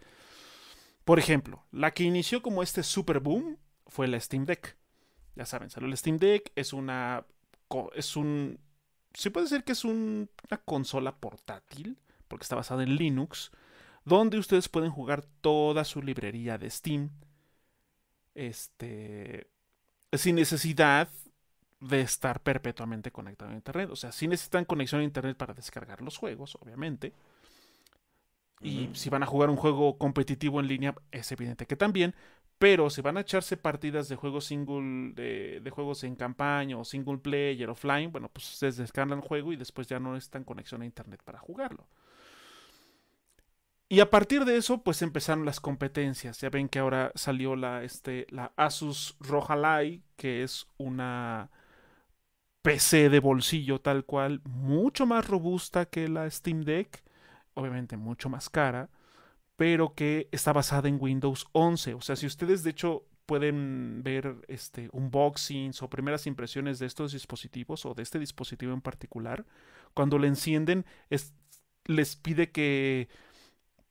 Por ejemplo, la que inició como este super boom fue la Steam Deck. Ya saben, salió el Steam Deck, es una es un se puede decir que es un- una consola portátil, porque está basada en Linux, donde ustedes pueden jugar toda su librería de Steam. Este sin necesidad de estar perpetuamente conectado a internet. O sea, sí necesitan conexión a internet para descargar los juegos, obviamente. Y si van a jugar un juego competitivo en línea, es evidente que también. Pero si van a echarse partidas de juegos single, de, de juegos en campaña o single player offline, bueno, pues ustedes descargan el juego y después ya no necesitan conexión a internet para jugarlo. Y a partir de eso, pues empezaron las competencias. Ya ven que ahora salió la, este, la Asus Ally, que es una PC de bolsillo tal cual, mucho más robusta que la Steam Deck, obviamente mucho más cara, pero que está basada en Windows 11. O sea, si ustedes de hecho pueden ver este, unboxings o primeras impresiones de estos dispositivos o de este dispositivo en particular, cuando le encienden es- les pide que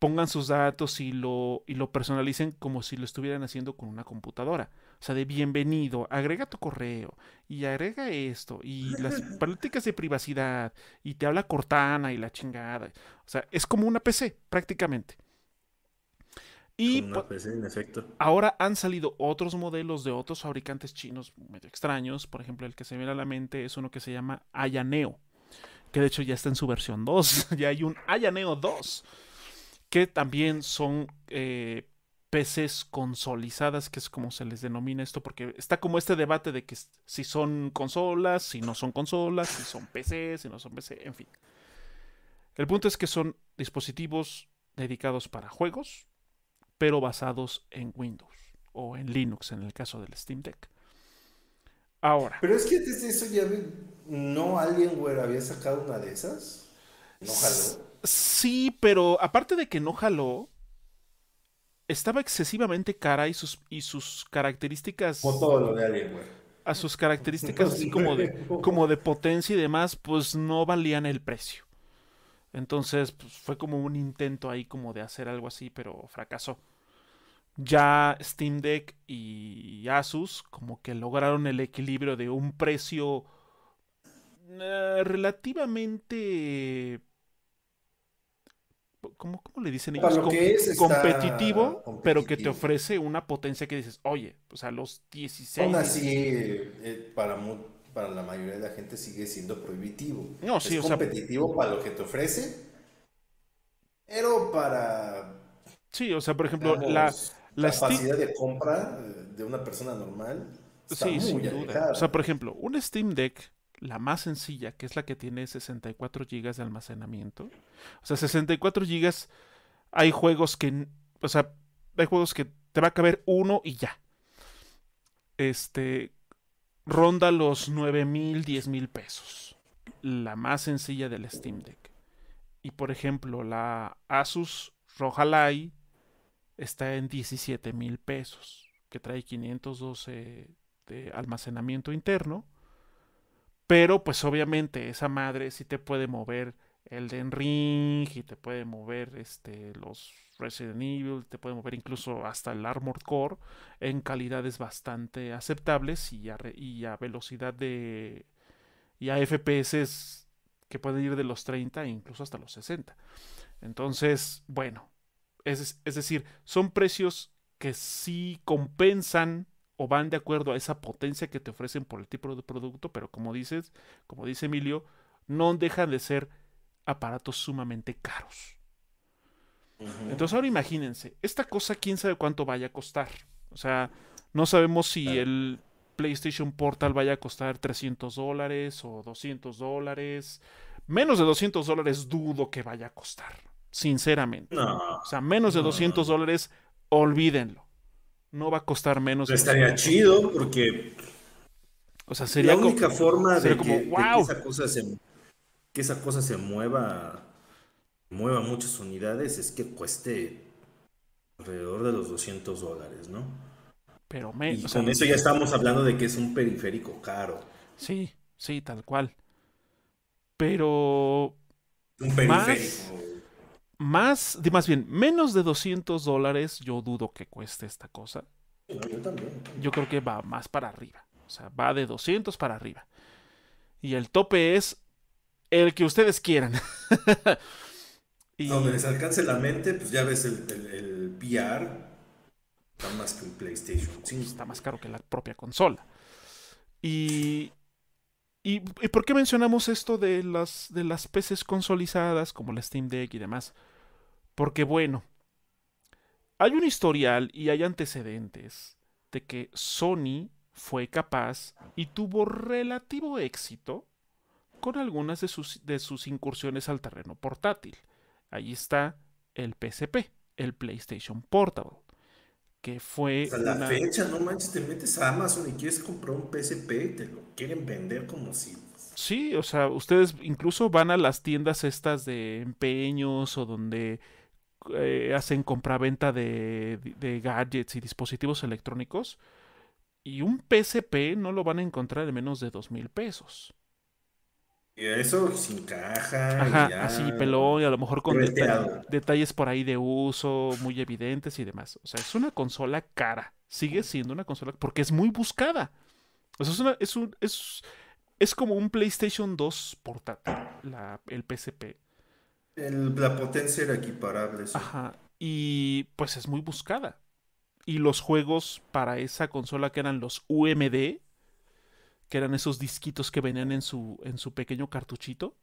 pongan sus datos y lo, y lo personalicen como si lo estuvieran haciendo con una computadora. O sea, de bienvenido, agrega tu correo y agrega esto y las políticas de privacidad y te habla Cortana y la chingada. O sea, es como una PC prácticamente. Y una PC, en efecto. Ahora han salido otros modelos de otros fabricantes chinos medio extraños. Por ejemplo, el que se me viene a la mente es uno que se llama Ayaneo, que de hecho ya está en su versión 2. ya hay un Ayaneo 2, que también son eh, PCs consolizadas, que es como se les denomina esto, porque está como este debate de que si son consolas, si no son consolas, si son PCs, si no son PC, en fin. El punto es que son dispositivos dedicados para juegos, pero basados en Windows o en Linux en el caso del Steam Deck. Ahora, Pero es que antes de eso ya no Alienware había sacado una de esas. No jaló. Sí, pero aparte de que no jaló, estaba excesivamente cara y sus, y sus características, Como todo lo de Alienware. a sus características así como de, como de potencia y demás, pues no valían el precio. Entonces, pues, fue como un intento ahí como de hacer algo así, pero fracasó. Ya Steam Deck y Asus como que lograron el equilibrio de un precio eh, relativamente ¿cómo, le dicen ellos? competitivo, pero que te ofrece una potencia que dices, oye, pues a los 16. Aún así, eh, para, para la mayoría de la gente sigue siendo prohibitivo. No, sí, es competitivo para lo que te ofrece, pero para. Sí, o sea, por ejemplo, la, la capacidad de compra de una persona normal. Está sí, sin duda. O sea, por ejemplo, un Steam Deck la más sencilla, que es la que tiene 64 GB de almacenamiento. O sea, 64 GB, hay juegos que, o sea, hay juegos que te va a caber uno y ya. Este, ronda los 9 mil, 10 mil pesos. La más sencilla del Steam Deck. Y por ejemplo, la Asus Rojalai está en 17 mil pesos, que trae 512 de almacenamiento interno pero pues obviamente esa madre sí te puede mover el Den Ring y te puede mover este, los Resident Evil, te puede mover incluso hasta el Armored Core en calidades bastante aceptables y a, y a velocidad de... y a FPS que pueden ir de los 30 e incluso hasta los 60. Entonces, bueno, es, es decir, son precios que sí compensan o van de acuerdo a esa potencia que te ofrecen por el tipo de producto, pero como dices, como dice Emilio, no dejan de ser aparatos sumamente caros. Entonces ahora imagínense, esta cosa quién sabe cuánto vaya a costar. O sea, no sabemos si el PlayStation Portal vaya a costar 300 dólares o 200 dólares. Menos de 200 dólares dudo que vaya a costar, sinceramente. O sea, menos de 200 dólares, olvídenlo no va a costar menos. Estaría chido porque. O sea, sería la única forma de, que, esa cosa se, que esa cosa se mueva, mueva muchas unidades es que cueste alrededor de los 200 dólares, ¿no? Pero y con eso ya estamos hablando de que es un periférico caro. Sí, sí, tal cual. Pero. Un periférico más, más bien, menos de 200 dólares, yo dudo que cueste esta cosa. yo también. Yo creo que va más para arriba. O sea, va de 200 para arriba. Y el tope es el que ustedes quieran. y... Donde les alcance la mente, pues ya ves el, el, VR. Está más que un PlayStation Está más caro que la propia consola. Y, ¿Y, por qué mencionamos esto de las, de las PCs consolizadas como la Steam Deck y demás? Porque bueno, hay un historial y hay antecedentes de que Sony fue capaz y tuvo relativo éxito con algunas de sus, de sus incursiones al terreno portátil. Ahí está el PSP, el PlayStation Portable, que fue... A la fecha, no manches, te metes a Amazon y quieres comprar un PSP y te lo quieren vender como si... Sí, o sea, ustedes incluso van a las tiendas estas de empeños o donde eh, hacen compraventa de, de gadgets y dispositivos electrónicos y un PSP no lo van a encontrar en menos de dos mil pesos. Y eso sin caja. Ajá, así pelón y a lo mejor con detalles por ahí de uso muy evidentes y demás. O sea, es una consola cara. Sigue siendo una consola porque es muy buscada. O sea, es, una, es, un, es, es como un PlayStation 2 portátil, la, el PSP la potencia era equiparable. Ajá. Y pues es muy buscada. Y los juegos para esa consola que eran los UMD, que eran esos disquitos que venían en su, en su pequeño cartuchito.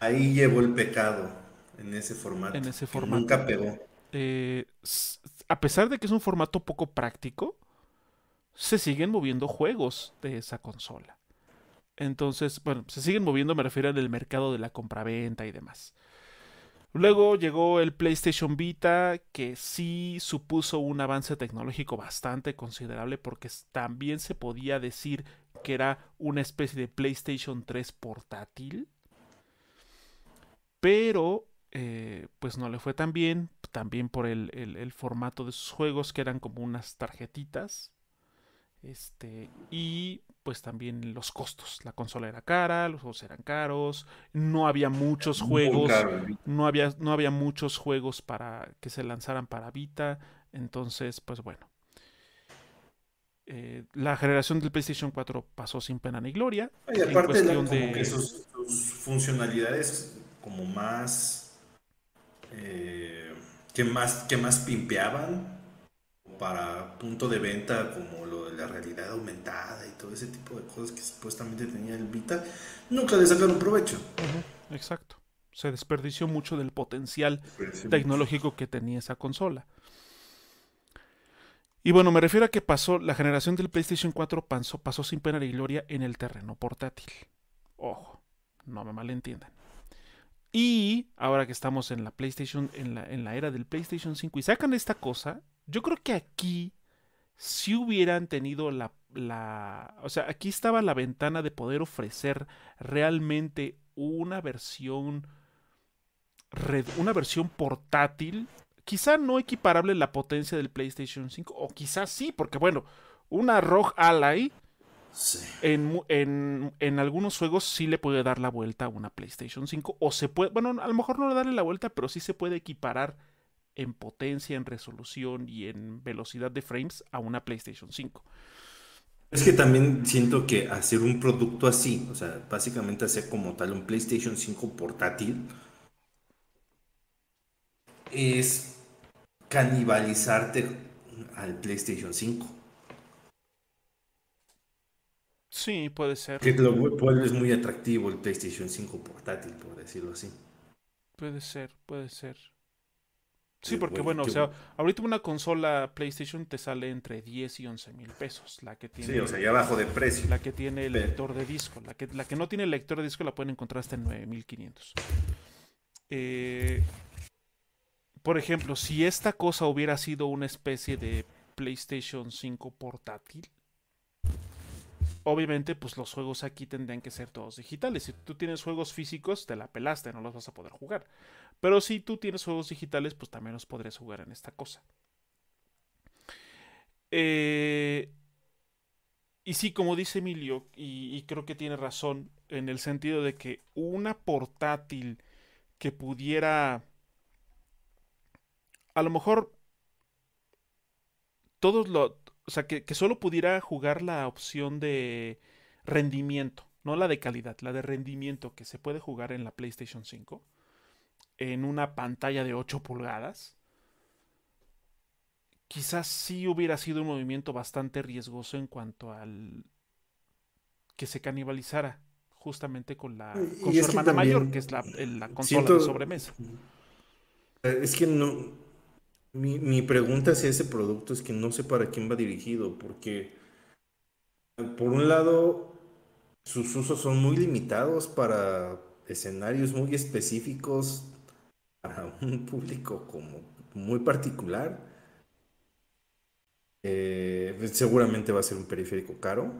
Ahí llevó el pecado, en ese formato. En ese formato. Nunca pegó. Eh, a pesar de que es un formato poco práctico, se siguen moviendo juegos de esa consola. Entonces, bueno, se siguen moviendo, me refiero al mercado de la compraventa y demás. Luego llegó el PlayStation Vita, que sí supuso un avance tecnológico bastante considerable porque también se podía decir que era una especie de PlayStation 3 portátil. Pero, eh, pues no le fue tan bien, también por el, el formato de sus juegos, que eran como unas tarjetitas. Este, y pues también los costos. La consola era cara, los juegos eran caros, no había muchos juegos, no había, no había muchos juegos para que se lanzaran para Vita, entonces pues bueno. Eh, la generación del PlayStation 4 pasó sin pena ni gloria. Y aparte sus, funcionalidades como más eh, que más, que más pimpeaban para punto de venta como lo de la realidad aumentada y todo ese tipo de cosas que supuestamente tenía el Vita, nunca le sacaron provecho. Exacto. Se desperdició mucho del potencial tecnológico que tenía esa consola. Y bueno, me refiero a que pasó, la generación del PlayStation 4 pasó, pasó sin pena ni gloria en el terreno portátil. Ojo, no me malentiendan. Y ahora que estamos en la PlayStation, en la, en la era del PlayStation 5 y sacan esta cosa, yo creo que aquí si hubieran tenido la, la, O sea, aquí estaba la ventana de poder ofrecer realmente una versión. Una versión portátil quizá no equiparable la potencia del PlayStation 5, o quizás sí, porque bueno, una ROG Ally en, en, algunos juegos sí le puede dar la vuelta a una PlayStation 5, o se puede, bueno, a lo mejor no le darle la vuelta, pero sí se puede equiparar en potencia, en resolución y en velocidad de frames a una PlayStation 5. Es que también siento que hacer un producto así, o sea, básicamente hacer como tal un PlayStation 5 portátil, es canibalizarte al PlayStation 5. Sí, puede ser. Que lo vuelves muy atractivo el PlayStation 5 portátil, por decirlo así. Puede ser, puede ser. Sí, porque bueno, o sea, ahorita una consola PlayStation te sale entre 10 y 11 mil pesos. La que tiene, sí, o sea, ya bajo de precio. La que tiene el lector de disco. La que, la que no tiene el lector de disco la pueden encontrar hasta en 9500. Eh, por ejemplo, si esta cosa hubiera sido una especie de PlayStation 5 portátil, obviamente pues los juegos aquí tendrían que ser todos digitales. Si tú tienes juegos físicos, te la pelaste, no los vas a poder jugar. Pero si tú tienes juegos digitales, pues también los podrías jugar en esta cosa. Eh, y sí, como dice Emilio, y creo que tiene razón, en el sentido de que una portátil que pudiera a lo mejor todos lo... O sea, que, solo pudiera jugar la opción de rendimiento, no la de calidad, la de rendimiento que se puede jugar en la PlayStation 5 en una pantalla de 8 pulgadas. Quizás sí hubiera sido un movimiento bastante riesgoso en cuanto al que se canibalizara justamente con la con su hermana mayor, que es la, consola de sobremesa. Es que no, mi, pregunta hacia ese producto es que no sé para quién va dirigido, porque por un lado sus usos son muy limitados para escenarios muy específicos, para un público como muy particular. Eh, seguramente va a ser un periférico caro.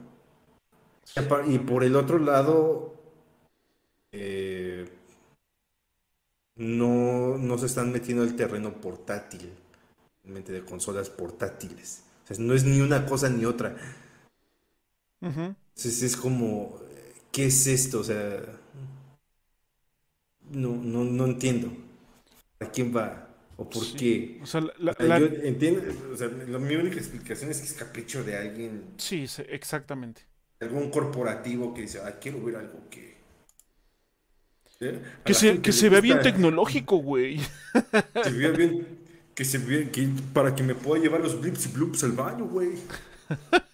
Y por el otro lado, eh, no, no se están metiendo al terreno portátil de consolas portátiles. O sea, no es ni una cosa ni otra. Entonces es como, ¿qué es esto? O sea, no, no, no entiendo. ¿A quién va? ¿O por qué? O sea, la, yo entiendo, o sea, mi única explicación es que es capricho de alguien. Sí, exactamente. Algún corporativo que dice, ah, quiero ver algo que... ¿Eh? Que se, que se vea bien tecnológico, güey. Se vea bien que se que, para que me pueda llevar los blips y bloops al baño, güey.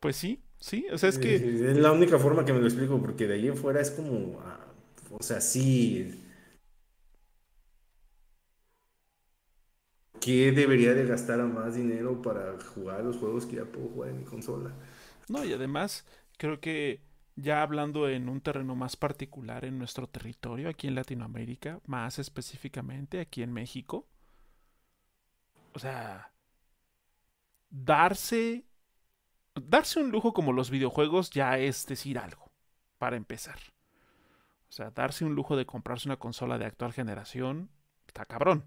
Pues sí, sí, o sea, es que... Es la única forma que me lo explico, porque de ahí en fuera es como, ah, o sea, sí... ¿Qué debería de gastar a más dinero para jugar los juegos que ya puedo jugar en mi consola? No, y además creo que ya hablando en un terreno más particular en nuestro territorio, aquí en Latinoamérica, más específicamente aquí en México. O sea, darse darse un lujo como los videojuegos ya es decir algo, para empezar. O sea, darse un lujo de comprarse una consola de actual generación, está cabrón.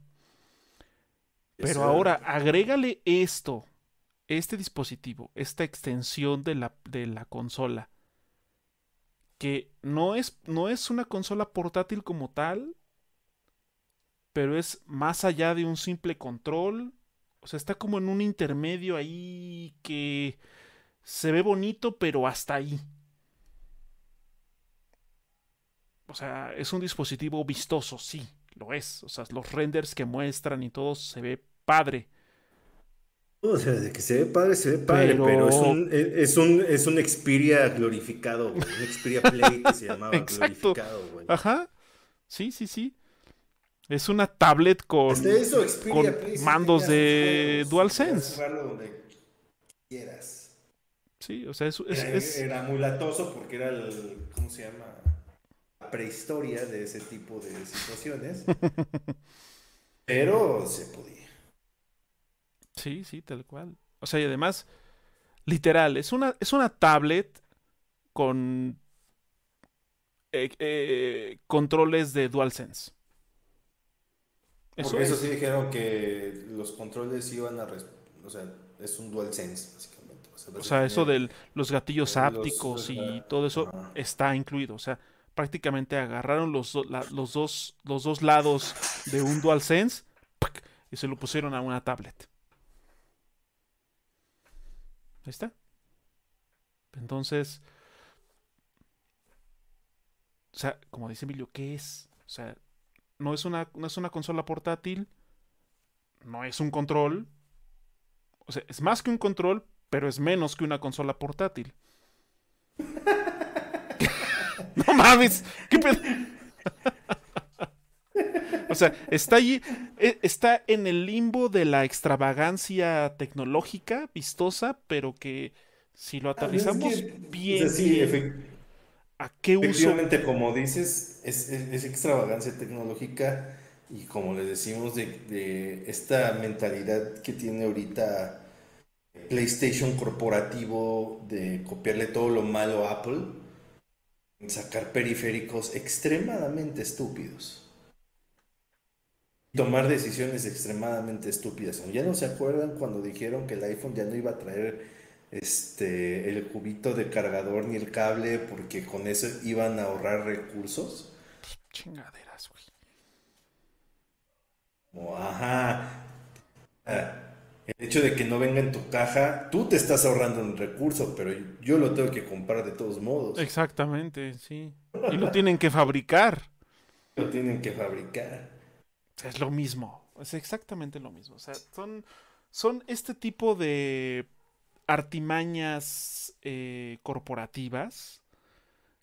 Pero ahora, agrégale esto, este dispositivo, esta extensión de la, de la consola que no es, no es una consola portátil como tal, pero es más allá de un simple control. O sea, está como en un intermedio ahí que se ve bonito, pero hasta ahí. o sea, es un dispositivo vistoso, sí, lo es. O sea, los renders que muestran y todo se ve padre. O sea, de que se ve padre, se ve padre, pero, es, un, es, un, es un Xperia glorificado, güey. Un Xperia Play que se llamaba glorificado, güey. Ajá. Sí, sí, sí. Es una tablet con, eso, con mandos de DualSense. donde quieras. Sí, o sea, es, es, era, muy latoso porque era el, ¿cómo se llama? La prehistoria de ese tipo de situaciones. pero se podía. Sí, sí, tal cual. O sea, y además, literal, es una, es una tablet con eh, eh, controles de DualSense. Eso, eso sí dijeron que los controles iban a... O sea, es un DualSense, básicamente. O sea, eso de los gatillos ápticos y todo eso está incluido. O sea, prácticamente agarraron los, los, dos, los dos lados de un DualSense y se lo pusieron a una tablet. Ahí está. Entonces, o sea, como dice Emilio, ¿qué es? O sea, no es una, no es una consola portátil, no es un control. O sea, es más que un control, pero es menos que una consola portátil. no mames, ¿qué pedo? O sea, está allí, e, está en el limbo de la extravagancia tecnológica, vistosa, pero que si lo aterrizamos bien, ¿a qué uso? Efectivamente, como dices, es, extravagancia tecnológica y como le decimos de, esta mentalidad que tiene ahorita PlayStation corporativo de copiarle todo lo malo a Apple, sacar periféricos extremadamente estúpidos tomar decisiones extremadamente estúpidas. ¿Ya no se acuerdan cuando dijeron que el iPhone ya no iba a traer este el cubito de cargador ni el cable porque con eso iban a ahorrar recursos? Chingaderas, güey. ajá. Ah, el hecho de que no venga en tu caja, tú te estás ahorrando un recurso, pero yo lo tengo que comprar de todos modos. Exactamente, sí. Y lo tienen que fabricar. Lo tienen que fabricar. Es lo mismo, es exactamente lo mismo. O sea, son, son este tipo de artimañas eh, corporativas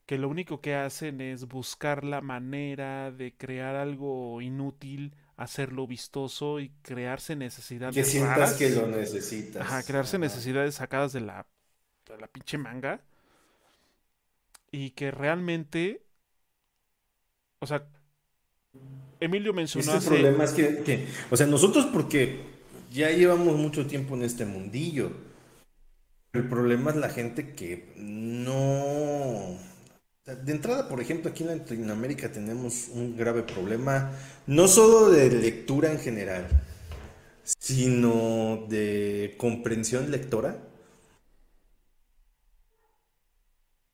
que lo único que hacen es buscar la manera de crear algo inútil, hacerlo vistoso y crearse necesidades. Que sientas que lo necesitas. Ajá, crearse necesidades sacadas de la, de la pinche manga. Y que realmente. O sea, Emilio mencionó este problema es que, o sea, nosotros porque ya llevamos mucho tiempo en este mundillo. El problema es la gente que no... De entrada, por ejemplo, aquí en Latinoamérica tenemos un grave problema, no solo de lectura en general, sino de comprensión lectora.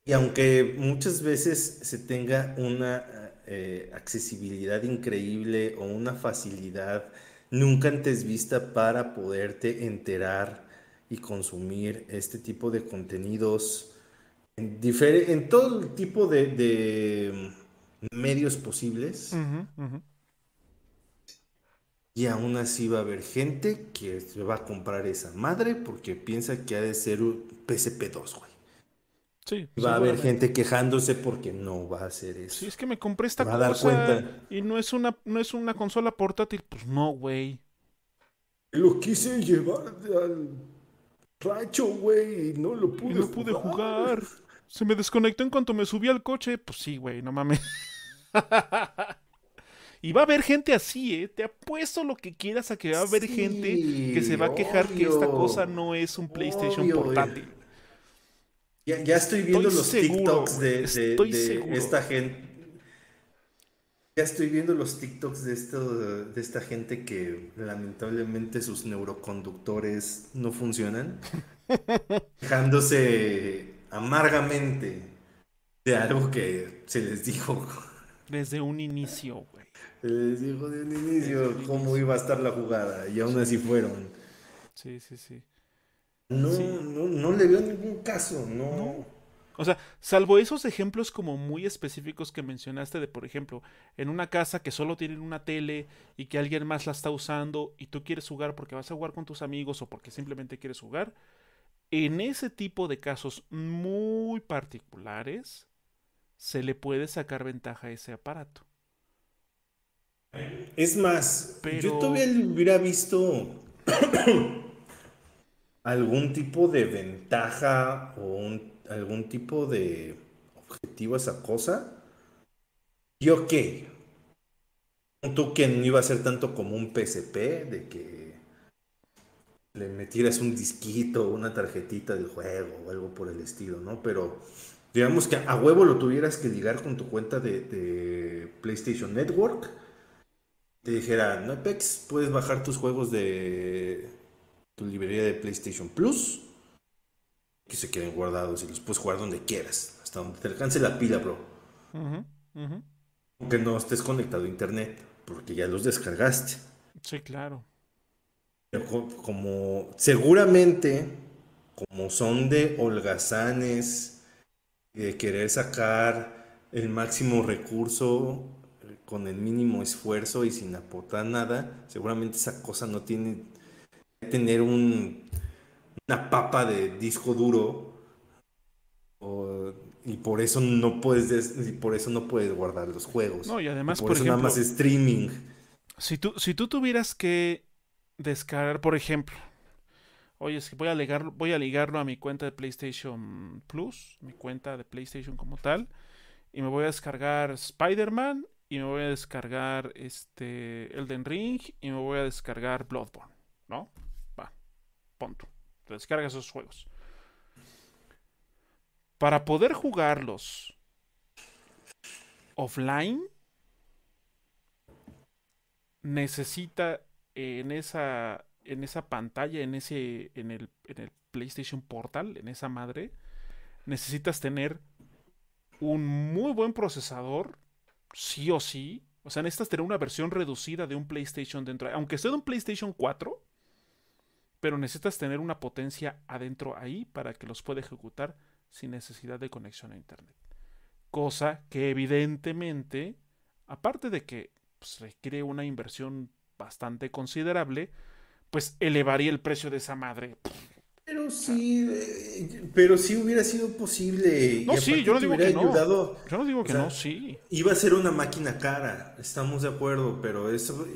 Y aunque muchas veces se tenga una eh, accesibilidad increíble o una facilidad nunca antes vista para poderte enterar y consumir este tipo de contenidos en, en todo el tipo de, medios posibles. Y aún así va a haber gente que va a comprar esa madre porque piensa que ha de ser un PSP2, güey va a haber gente quejándose porque no va a hacer eso. Sí, es que me compré esta cosa y no es una no es una consola portátil, pues no, güey. Lo quise llevar al racho, güey, y no lo pude, no pude jugar. Se me desconectó en cuanto me subí al coche. Pues sí, güey, no mames. y va a haber gente así, ¿eh? Te apuesto lo que quieras a que va a haber gente que se va a quejar que esta cosa no es un PlayStation portátil. Ya, estoy viendo los TikToks de, esta gente. Ya estoy viendo los TikToks de, esto, de esta gente que lamentablemente sus neuroconductores no funcionan. Dejándose amargamente de algo que se les dijo. Desde un inicio, güey. Se les dijo de un inicio cómo iba a estar la jugada y aún así fueron. Sí, sí, sí. No, no, no le veo ningún caso, no. O sea, salvo esos ejemplos como muy específicos que mencionaste de, por ejemplo, en una casa que solo tienen una tele y que alguien más la está usando y tú quieres jugar porque vas a jugar con tus amigos o porque simplemente quieres jugar, en ese tipo de casos muy particulares se le puede sacar ventaja a ese aparato. Es más, yo todavía hubiera visto algún tipo de ventaja o algún tipo de objetivo a esa cosa. Y ok, tú que no iba a ser tanto como un PSP, de que le metieras un disquito, una tarjetita del juego o algo por el estilo, ¿no? Pero digamos que a huevo lo tuvieras que ligar con tu cuenta de, PlayStation Network. Te dijera, no Apex, puedes bajar tus juegos de tu librería de PlayStation Plus, que se queden guardados y los puedes jugar donde quieras, hasta donde te alcance la pila, bro. Aunque no estés conectado a internet, porque ya los descargaste. Sí, claro. Como seguramente, como son de holgazanes, de querer sacar el máximo recurso con el mínimo esfuerzo y sin aportar nada, seguramente esa cosa no tiene tener un, una papa de disco duro y por eso no puedes y por eso no puedes guardar los juegos. No, y además por, eso nada más streaming. Si tú, si tú tuvieras que descargar, por ejemplo, oye, es que voy a, ligar, voy a ligarlo a mi cuenta de PlayStation Plus, mi cuenta de PlayStation como tal, y me voy a descargar Spider-Man, y me voy a descargar este Elden Ring, y me voy a descargar Bloodborne, ¿no? Punto. Te descarga esos juegos. Para poder jugarlos offline, necesita en esa, en esa pantalla, en, ese, en, el, en el PlayStation Portal, en esa madre, necesitas tener un muy buen procesador, sí o sí. O sea, necesitas tener una versión reducida de un PlayStation dentro. Aunque sea de un PlayStation 4, pero necesitas tener una potencia adentro ahí para que los pueda ejecutar sin necesidad de conexión a Internet. Cosa que evidentemente, aparte de que pues, requiere una inversión bastante considerable, pues elevaría el precio de esa madre. Pero sí, eh, pero sí hubiera sido posible. No, sí, yo no digo que no. yo no digo que no, sí. Iba a ser una máquina cara, estamos de acuerdo, pero eso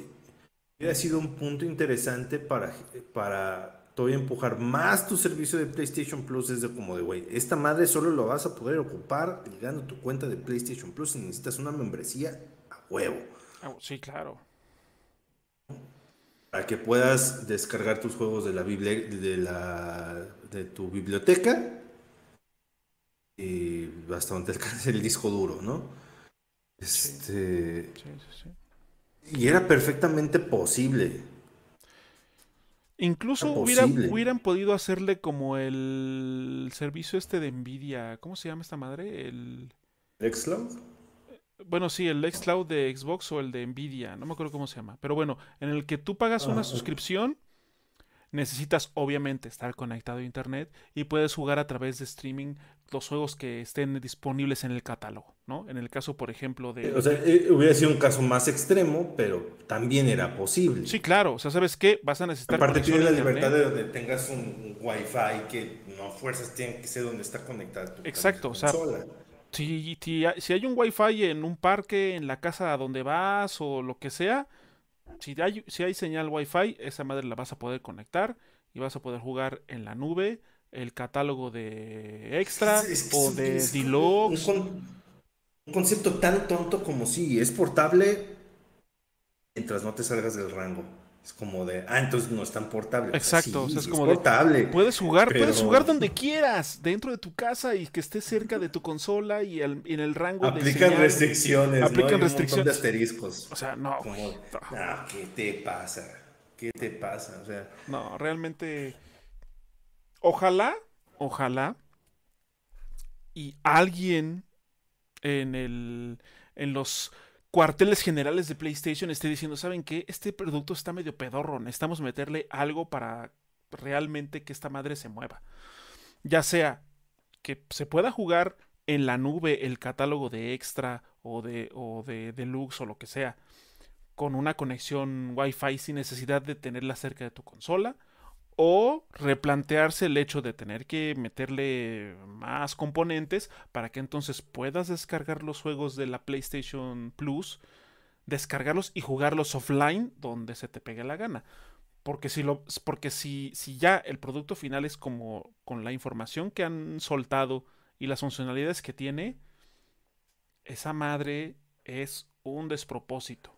hubiera sido un punto interesante para, para todavía empujar más tu servicio de PlayStation Plus desde como de, güey, esta madre solo lo vas a poder ocupar ligando tu cuenta de PlayStation Plus y necesitas una membresía a huevo. Ah, sí, claro para que puedas descargar tus juegos de la de la de tu biblioteca y hasta donde alcance el disco duro, ¿no? Este y era perfectamente posible. Incluso hubieran podido hacerle como el servicio este de Nvidia, ¿cómo se llama esta madre? El Xcloud. Bueno, sí, el Xcloud de Xbox o el de Nvidia, no me acuerdo cómo se llama. Pero bueno, en el que tú pagas una suscripción, necesitas obviamente estar conectado a internet y puedes jugar a través de streaming los juegos que estén disponibles en el catálogo, ¿no? En el caso, por ejemplo, de... O sea, eh, hubiera sido un caso más extremo, pero también era posible. Sí, claro. O sea, ¿sabes qué? Vas a necesitar... Aparte tienes la libertad de donde tengas un, Wi-Fi que no fuerzas tiene que ser donde está conectado tu Exacto, o sea... Si, si, hay un wifi en un parque, en la casa a donde vas o lo que sea, si hay, si hay señal wifi, esa madre la vas a poder conectar y vas a poder jugar en la nube el catálogo de extra o de deluxe. Un, un, concepto tan tonto como si es portable mientras no te salgas del rango. Es como de, ah, entonces no es tan portable. Exacto, es como portable. puedes jugar, puedes jugar donde quieras, dentro de tu casa y que esté cerca de tu consola y, en el rango aplican de restricciones, aplican restricciones, de asteriscos. O sea, no, ¿qué te pasa? ¿Qué te pasa? O sea, no, realmente ojalá, ojalá y alguien en el en los cuarteles generales de PlayStation esté diciendo, ¿saben qué? Este producto está medio pedorro, necesitamos meterle algo para realmente que esta madre se mueva. Ya sea que se pueda jugar en la nube el catálogo de extra o de, o de deluxe o lo que sea con una conexión Wi-Fi sin necesidad de tenerla cerca de tu consola o replantearse el hecho de tener que meterle más componentes para que entonces puedas descargar los juegos de la PlayStation Plus, descargarlos y jugarlos offline donde se te pegue la gana. Porque si lo porque si, si ya el producto final es como con la información que han soltado y las funcionalidades que tiene, esa madre es un despropósito.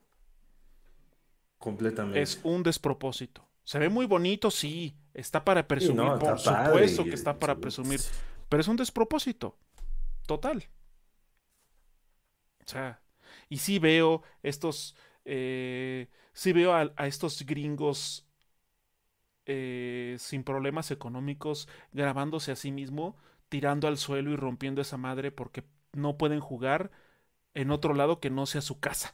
Completamente. Es un despropósito. Se ve muy bonito, sí. Está para presumir, por supuesto que está para presumir. Pero es un despropósito. Total. O sea, y sí veo estos. Eh, sí veo a, estos gringos eh, sin problemas económicos grabándose a sí mismo, tirando al suelo y rompiendo esa madre porque no pueden jugar en otro lado que no sea su casa.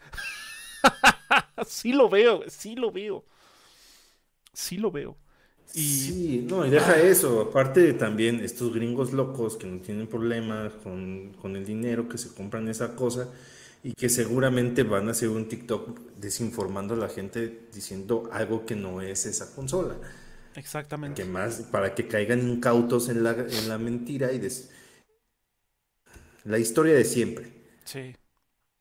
sí lo veo, sí lo veo sí lo veo. Y... Sí, no, y deja eso. Aparte también estos gringos locos que no tienen problemas con, con, el dinero, que se compran esa cosa y que seguramente van a hacer un TikTok desinformando a la gente diciendo algo que no es esa consola. Exactamente. Que más, para que caigan incautos en la, en la mentira y des... la historia de siempre. Sí,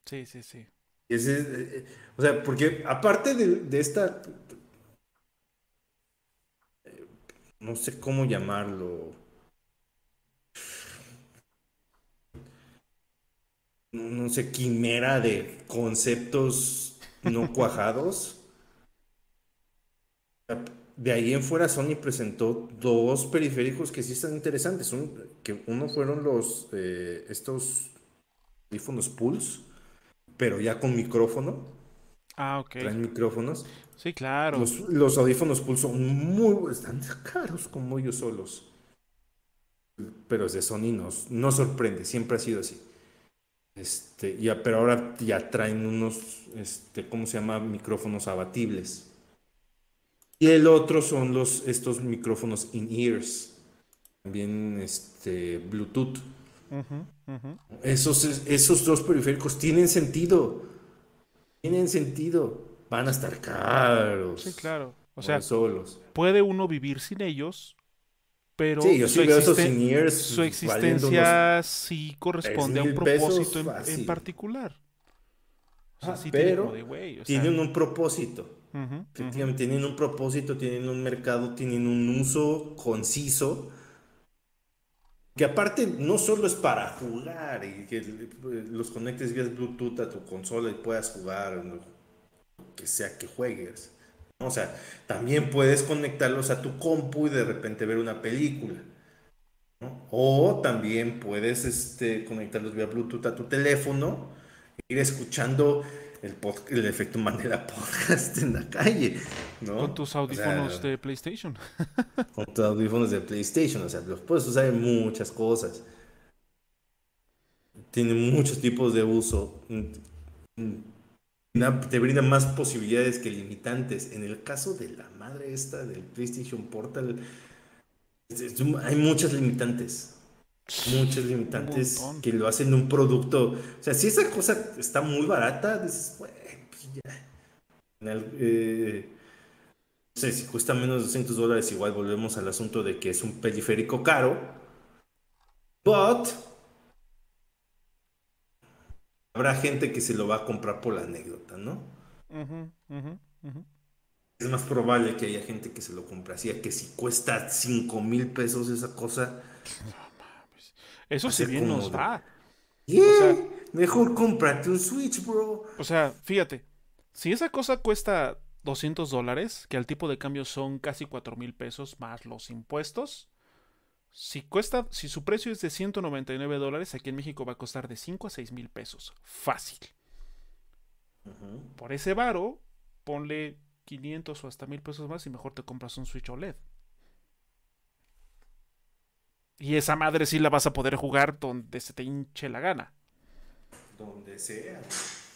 sí, sí, sí. Eh, o sea, porque aparte de, de esta no sé cómo llamarlo. No, sé, quimera de conceptos no cuajados. De ahí en fuera Sony presentó dos periféricos que sí están interesantes. que uno fueron los eh, estos audífonos Pulse, pero ya con micrófono. Ah, ok. Traen micrófonos. Sí, claro. Los, audífonos Pulse son muy, están caros como ellos solos. Pero es de Sony no, sorprende, siempre ha sido así. Este, ya, pero ahora ya traen unos, este, ¿cómo se llama? Micrófonos abatibles. Y el otro son los, estos micrófonos in-ears. También este, Bluetooth. Esos, esos dos periféricos tienen sentido. Tienen sentido van a estar caros. Sí, claro. O sea, solos. puede uno vivir sin ellos, pero sí, yo su, veo esos su existencia sí corresponde a un propósito en, particular. O sea, sí pero tienen un propósito. Efectivamente, tienen un propósito, tienen un mercado, tienen un uso conciso. Que aparte no solo es para jugar y que los conectes vía Bluetooth a tu consola y puedas jugar que sea que juegues. O sea, también puedes conectarlos a tu compu y de repente ver una película. O también puedes este, conectarlos vía Bluetooth a tu teléfono, ir escuchando el, el efecto Mandela podcast en la calle. Con tus audífonos de PlayStation. con tus audífonos de PlayStation. O sea, los puedes usar en muchas cosas. Tiene muchos tipos de uso te brinda más posibilidades que limitantes. En el caso de la madre esta del PlayStation Portal, hay muchas limitantes. Muchas limitantes que lo hacen un producto. O sea, si esa cosa está muy barata, dices, pues ya. Eh, no sé, si cuesta menos de 200 dólares, igual volvemos al asunto de que es un periférico caro. But habrá gente que se lo va a comprar por la anécdota, ¿no? Es más probable que haya gente que se lo compre así, que si cuesta 5 mil pesos esa cosa. Eso sí bien nos va. mejor cómprate un Switch, bro. O sea, fíjate, si esa cosa cuesta 200 dólares, que al tipo de cambio son casi 4 mil pesos más los impuestos, si cuesta, si su precio es de 199 dólares, aquí en México va a costar de 5 a 6 mil pesos. Fácil. Por ese varo, ponle 500 o hasta mil pesos más y mejor te compras un Switch OLED. Y esa madre sí la vas a poder jugar donde se te hinche la gana. Donde sea.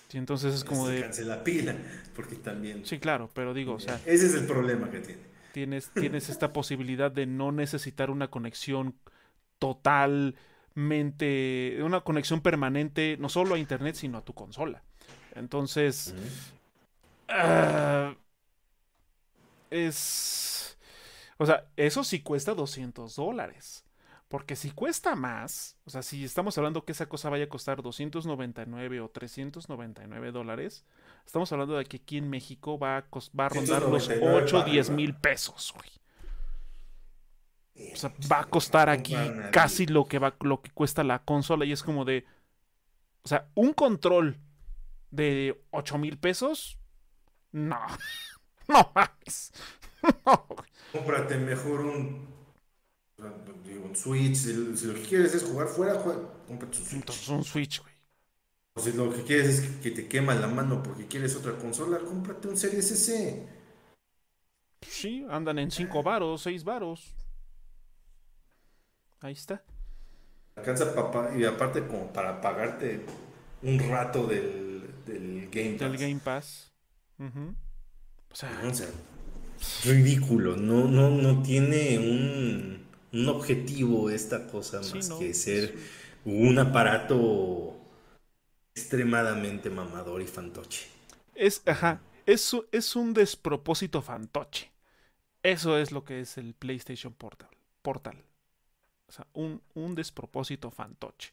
Sí, entonces es como de. la pila, porque también. Sí, claro, pero digo, o sea. Ese es el problema que tiene tienes, tienes esta posibilidad de no necesitar una conexión totalmente, una conexión permanente, no solo a internet, sino a tu consola. Entonces, ah, es, o sea, eso sí cuesta 200 dólares. Porque si cuesta más, o sea, si estamos hablando que esa cosa vaya a costar 299 o 399 dólares, estamos hablando de que aquí en México va a, va a rondar los 8 o 10 mil pesos, O sea, va a costar aquí casi lo que, va, lo que cuesta la consola y es como de... O sea, un control de 8 mil pesos, no. No mames. No. Cómprate mejor un un Switch, si, lo que quieres es jugar fuera, juega, cómprate un Switch. Entonces, un Switch, güey. O si lo que quieres es que, te quema la mano porque quieres otra consola, cómprate un Series S. Sí, andan en 5 varos, 6 varos. Ahí está. Alcanza papá y aparte como para pagarte un rato del, del Game Pass. Del Game Pass. o sea, ridículo, no, no, no tiene un un objetivo esta cosa más que ser un aparato extremadamente mamador y fantoche. Es, ajá, eso es un despropósito fantoche. Eso es lo que es el PlayStation Portal. Portal. O sea, un, un despropósito fantoche.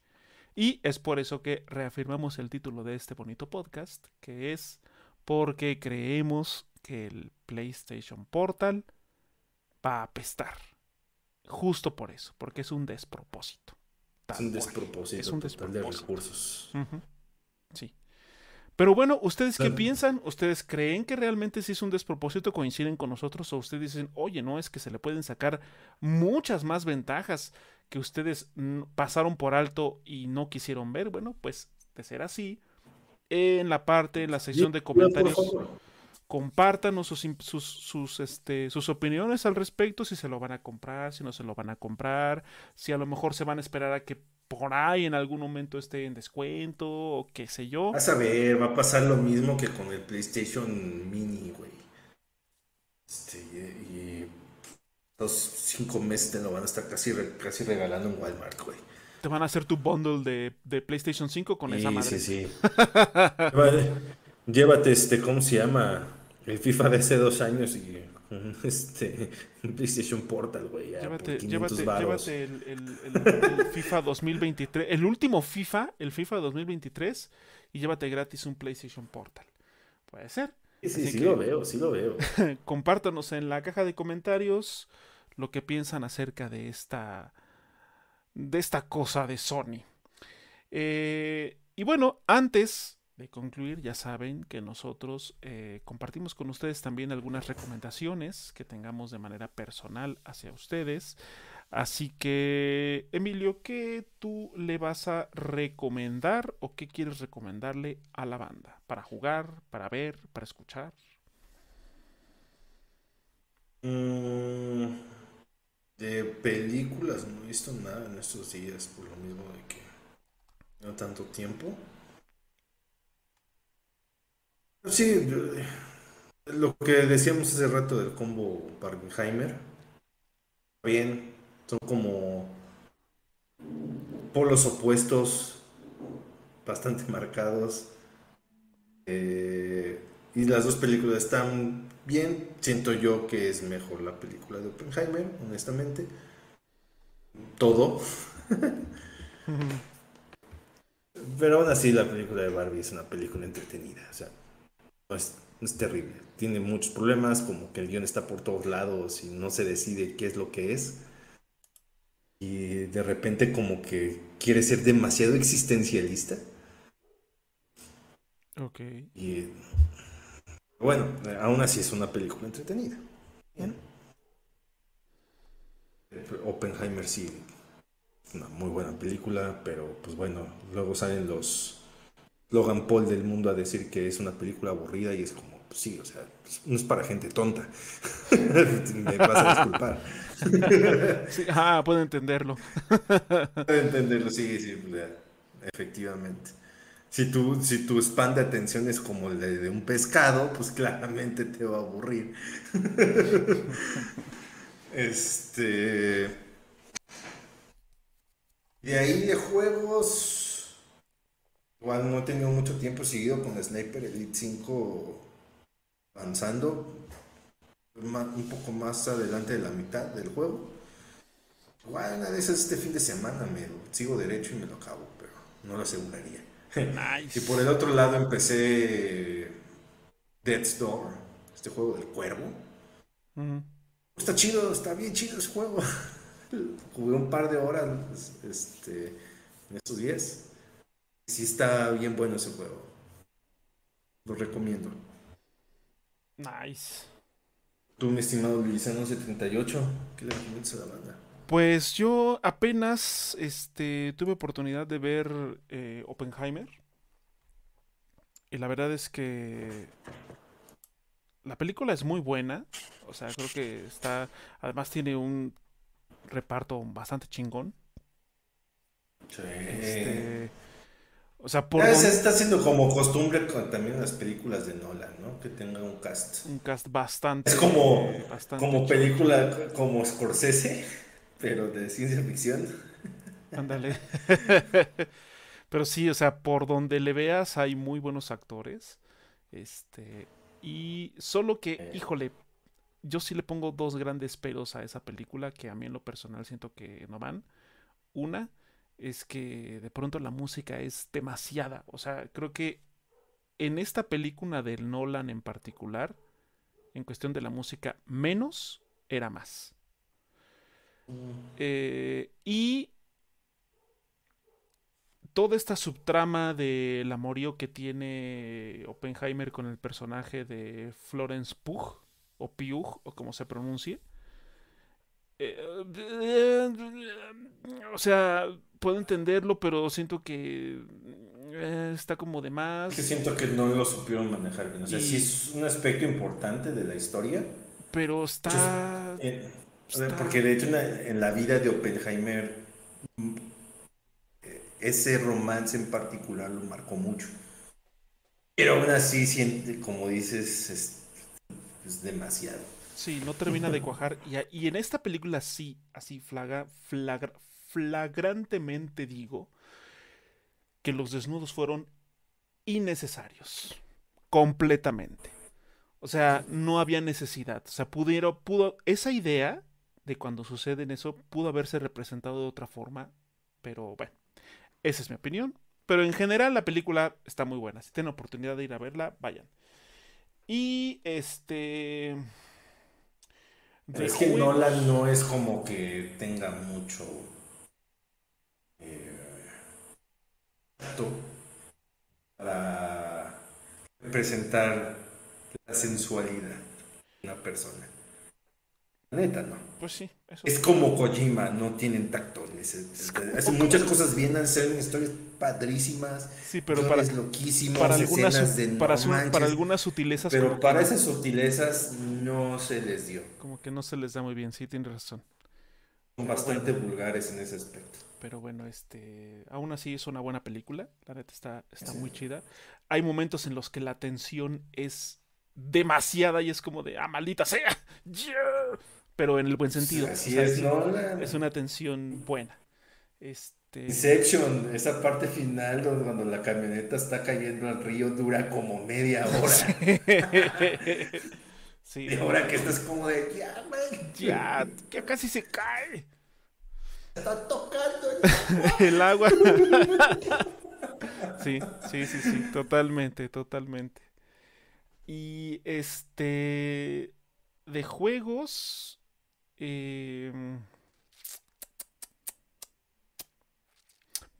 Y es por eso que reafirmamos el título de este bonito podcast, que es porque creemos que el PlayStation Portal va a apestar. Justo por eso, porque es un despropósito. Es un despropósito. Es un despropósito. de recursos. Sí. Pero bueno, ¿ustedes qué piensan? ¿Ustedes creen que realmente si es un despropósito coinciden con nosotros o ustedes dicen, oye, no, es que se le pueden sacar muchas más ventajas que ustedes pasaron por alto y no quisieron ver? Bueno, pues de ser así, en la parte, en la sección de comentarios compártanos sus, sus, sus, este, sus opiniones al respecto, si se lo van a comprar, si no se lo van a comprar, si a lo mejor se van a esperar a que por ahí en algún momento esté en descuento o qué sé yo. Vas a ver, va a pasar lo mismo que con el PlayStation Mini, güey. Este, y, los cinco meses te lo van a estar casi, casi regalando en Walmart, güey. Te van a hacer tu bundle de, de PlayStation 5 con esa madre. Sí, sí. Llévate este, ¿cómo se llama? El FIFA de hace dos años y este PlayStation Portal, güey. Llévate, llévate, el, FIFA 2023, el último FIFA, el FIFA 2023, y llévate gratis un PlayStation Portal. Puede ser. Sí, sí, sí lo veo, sí lo veo. compártanos en la caja de comentarios lo que piensan acerca de esta, de esta cosa de Sony. Eh, y bueno, antes de concluir, ya saben que nosotros eh, compartimos con ustedes también algunas recomendaciones que tengamos de manera personal hacia ustedes. Así que, Emilio, ¿qué tú le vas a recomendar o qué quieres recomendarle a la banda? ¿Para jugar, para ver, para escuchar? Mm, de películas no he visto nada en estos días, por lo mismo de que no tanto tiempo. Sí, lo que decíamos hace rato del combo Barbenheimer, bien, son como polos opuestos, bastante marcados. Eh, y las dos películas están bien. Siento yo que es mejor la película de Oppenheimer, honestamente. Todo. Pero aún así la película de Barbie es una película entretenida. O sea, es, terrible. Tiene muchos problemas, como que el guion está por todos lados y no se decide qué es lo que es. Y de repente como que quiere ser demasiado existencialista. Ok. Y bueno, aún así es una película entretenida. Oppenheimer sí, una muy buena película, pero pues bueno, luego salen los Logan Paul del mundo a decir que es una película aburrida y es como, pues sí, o sea, pues, no es para gente tonta. Me vas a disculpar. ah, puedo entenderlo. puedo entenderlo, sí, sí, efectivamente. Si tu, si tu span de atención es como el de, de un pescado, pues claramente te va a aburrir. este. De ahí de juegos, igual no he tenido mucho tiempo seguido con Sniper Elite 5 avanzando, un poco más adelante de la mitad del juego. Igual una de esas este fin de semana me sigo derecho y me lo acabo, pero no lo aseguraría. y por el otro lado empecé Death's Door, este juego del cuervo. Está chido, está bien chido ese juego. Jugué un par de horas este, en estos días. Sí está bien bueno ese juego. Lo recomiendo. Nice. Tú, mi estimado Luisano 78, ¿qué le recomiendas a la banda? Pues yo apenas este, tuve oportunidad de ver eh, Oppenheimer. Y la verdad es que la película es muy buena. O sea, creo que está. Además, tiene un reparto bastante chingón. Sí. Este, o sea, por. Se está haciendo como costumbre con también las películas de Nolan, ¿no? Que tenga un cast. Un cast bastante. Es como, como película como Scorsese, pero de ciencia ficción. Ándale. pero sí, o sea, por donde le veas hay muy buenos actores. Este. Y solo que, eh. híjole, yo sí le pongo dos grandes peros a esa película que a mí en lo personal siento que no van. Una es que de pronto la música es demasiada. O sea, creo que en esta película del Nolan en particular, en cuestión de la música, menos era más. Eh, y toda esta subtrama del amorío que tiene Oppenheimer con el personaje de Florence Pugh, o Pugh, o como se pronuncie. Eh, o sea, puedo entenderlo, pero siento que eh, está como de más. Que siento que no lo supieron manejar bien. O sea, sí es un aspecto importante de la historia. Pero está. Eh, porque de hecho en la vida de Oppenheimer ese romance en particular lo marcó mucho. Pero aún así, siente, como dices, es, demasiado. Sí, no termina de cuajar. Y, en esta película sí, así flagra, flagrantemente digo que los desnudos fueron innecesarios. Completamente. O sea, no había necesidad. O sea, pudieron, pudo, esa idea de cuando sucede en eso pudo haberse representado de otra forma, pero bueno, esa es mi opinión. Pero en general la película está muy buena. Si tienen oportunidad de ir a verla, vayan. Y este... es que Nolan no es como que tenga mucho... Eh, para representar la sensualidad de una persona. Neta, ¿no? Pues sí. es como Kojima, no tienen tacto. Muchas cosas bien, hacen historias padrísimas. Sí, pero para, loquísimas, para algunas, para, para, algunas sutilezas. Pero para esas sutilezas no se les dio. Como que no se les da muy bien, sí, tienes razón. Son bastante vulgares en ese aspecto. Pero bueno, este, aún así es una buena película. La neta está, está muy chida. Hay momentos en los que la tensión es demasiada y es como de, ah, maldita sea. Yeah pero en el buen sentido. Así es, Es una tensión buena. Este... Inception, esa parte final cuando la camioneta está cayendo al río dura como media hora. sí. Y ahora que estás como de, ya, Ya, ya casi se cae. Está tocando el agua. sí, sí, sí, sí, totalmente, totalmente. Y este, de juegos, Em,